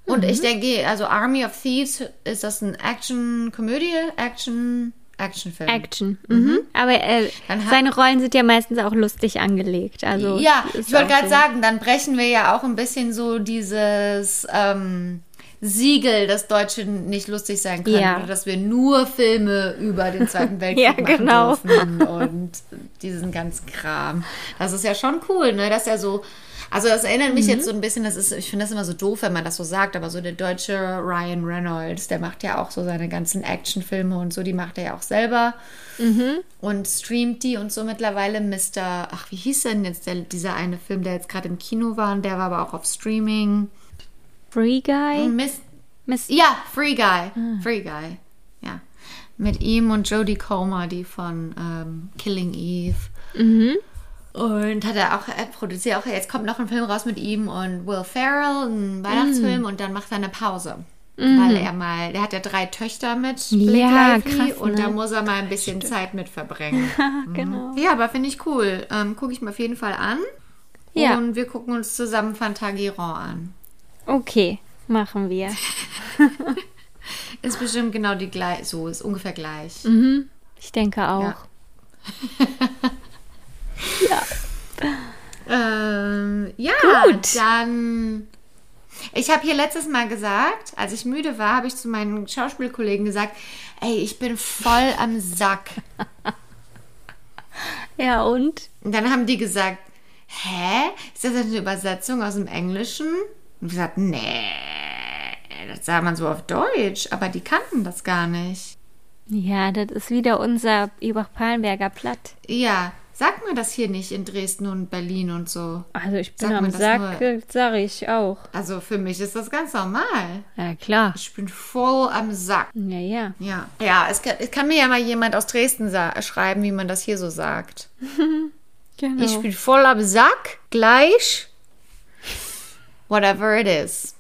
Und mhm. ich denke, also Army of Thieves, ist das ein Action-Komödie? Action... Actionfilm. Action. Mhm. mhm. Aber äh, seine Rollen sind ja meistens auch lustig angelegt. Also ja, ich wollte gerade so. sagen, dann brechen wir ja auch ein bisschen so dieses ähm, Siegel, dass Deutsche nicht lustig sein können, ja. oder dass wir nur Filme über den Zweiten Weltkrieg ja, genau. machen dürfen und diesen ganzen Kram. Das ist ja schon cool, ne? Dass er so also das erinnert mich mhm. jetzt so ein bisschen, das ist, ich finde das immer so doof, wenn man das so sagt, aber so der deutsche Ryan Reynolds, der macht ja auch so seine ganzen Actionfilme und so, die macht er ja auch selber mhm. und streamt die und so mittlerweile Mr. Ach, wie hieß denn jetzt der, dieser eine Film, der jetzt gerade im Kino war und der war aber auch auf Streaming? Free Guy? Miss, Miss ja, Free Guy. Ah. Free Guy. Ja. Mit ihm und Jodie Comer, die von ähm, Killing Eve. Mhm. Und hat er auch, er produziert auch, jetzt kommt noch ein Film raus mit ihm und Will Ferrell, ein Weihnachtsfilm, mm. und dann macht er eine Pause. Mm. Weil er mal, der hat ja drei Töchter mit Blake ja, krass, ne? und da muss er mal ein bisschen Stimmt. Zeit mit verbringen. Mhm. genau. Ja, aber finde ich cool. Ähm, Gucke ich mir auf jeden Fall an. Ja. Und wir gucken uns zusammen Fantagiron an. Okay, machen wir. ist bestimmt genau die gleich, so ist ungefähr gleich. Mhm. Ich denke auch. Ja. Ja. Ähm, ja, Gut. dann. Ich habe hier letztes Mal gesagt, als ich müde war, habe ich zu meinen Schauspielkollegen gesagt, ey, ich bin voll am Sack. Ja, und? Und dann haben die gesagt, hä? Ist das eine Übersetzung aus dem Englischen? Und ich gesagt, nee, das sah man so auf Deutsch, aber die kannten das gar nicht. Ja, das ist wieder unser Ibach-Palenberger Platt. Ja, sagt man das hier nicht in Dresden und Berlin und so? Also ich bin Sagt am Sack, nur- sag ich auch. Also für mich ist das ganz normal. Ja, klar. Ich bin voll am Sack. Ja, ja. Ja, ja es, kann, es kann mir ja mal jemand aus Dresden schreiben, wie man das hier so sagt. Genau. Ich bin voll am Sack, gleich. Whatever it is.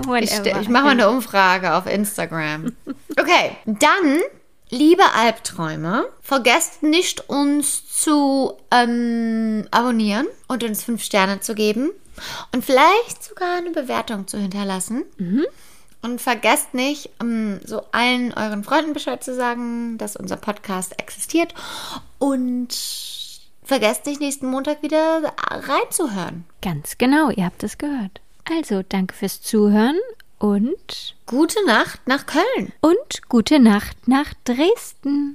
Ich, Whatever. ich mache mal eine Umfrage auf Instagram. Okay, dann, liebe Albträume, vergesst nicht, uns zu ähm, abonnieren und uns fünf Sterne zu geben und vielleicht sogar eine Bewertung zu hinterlassen. Und vergesst nicht, ähm, so allen euren Freunden Bescheid zu sagen, dass unser Podcast existiert. Und vergesst nicht, nächsten Montag wieder reinzuhören. Ganz genau, ihr habt es gehört. Also, danke fürs Zuhören und, Gute Nacht nach Köln. und gute Nacht nach Dresden.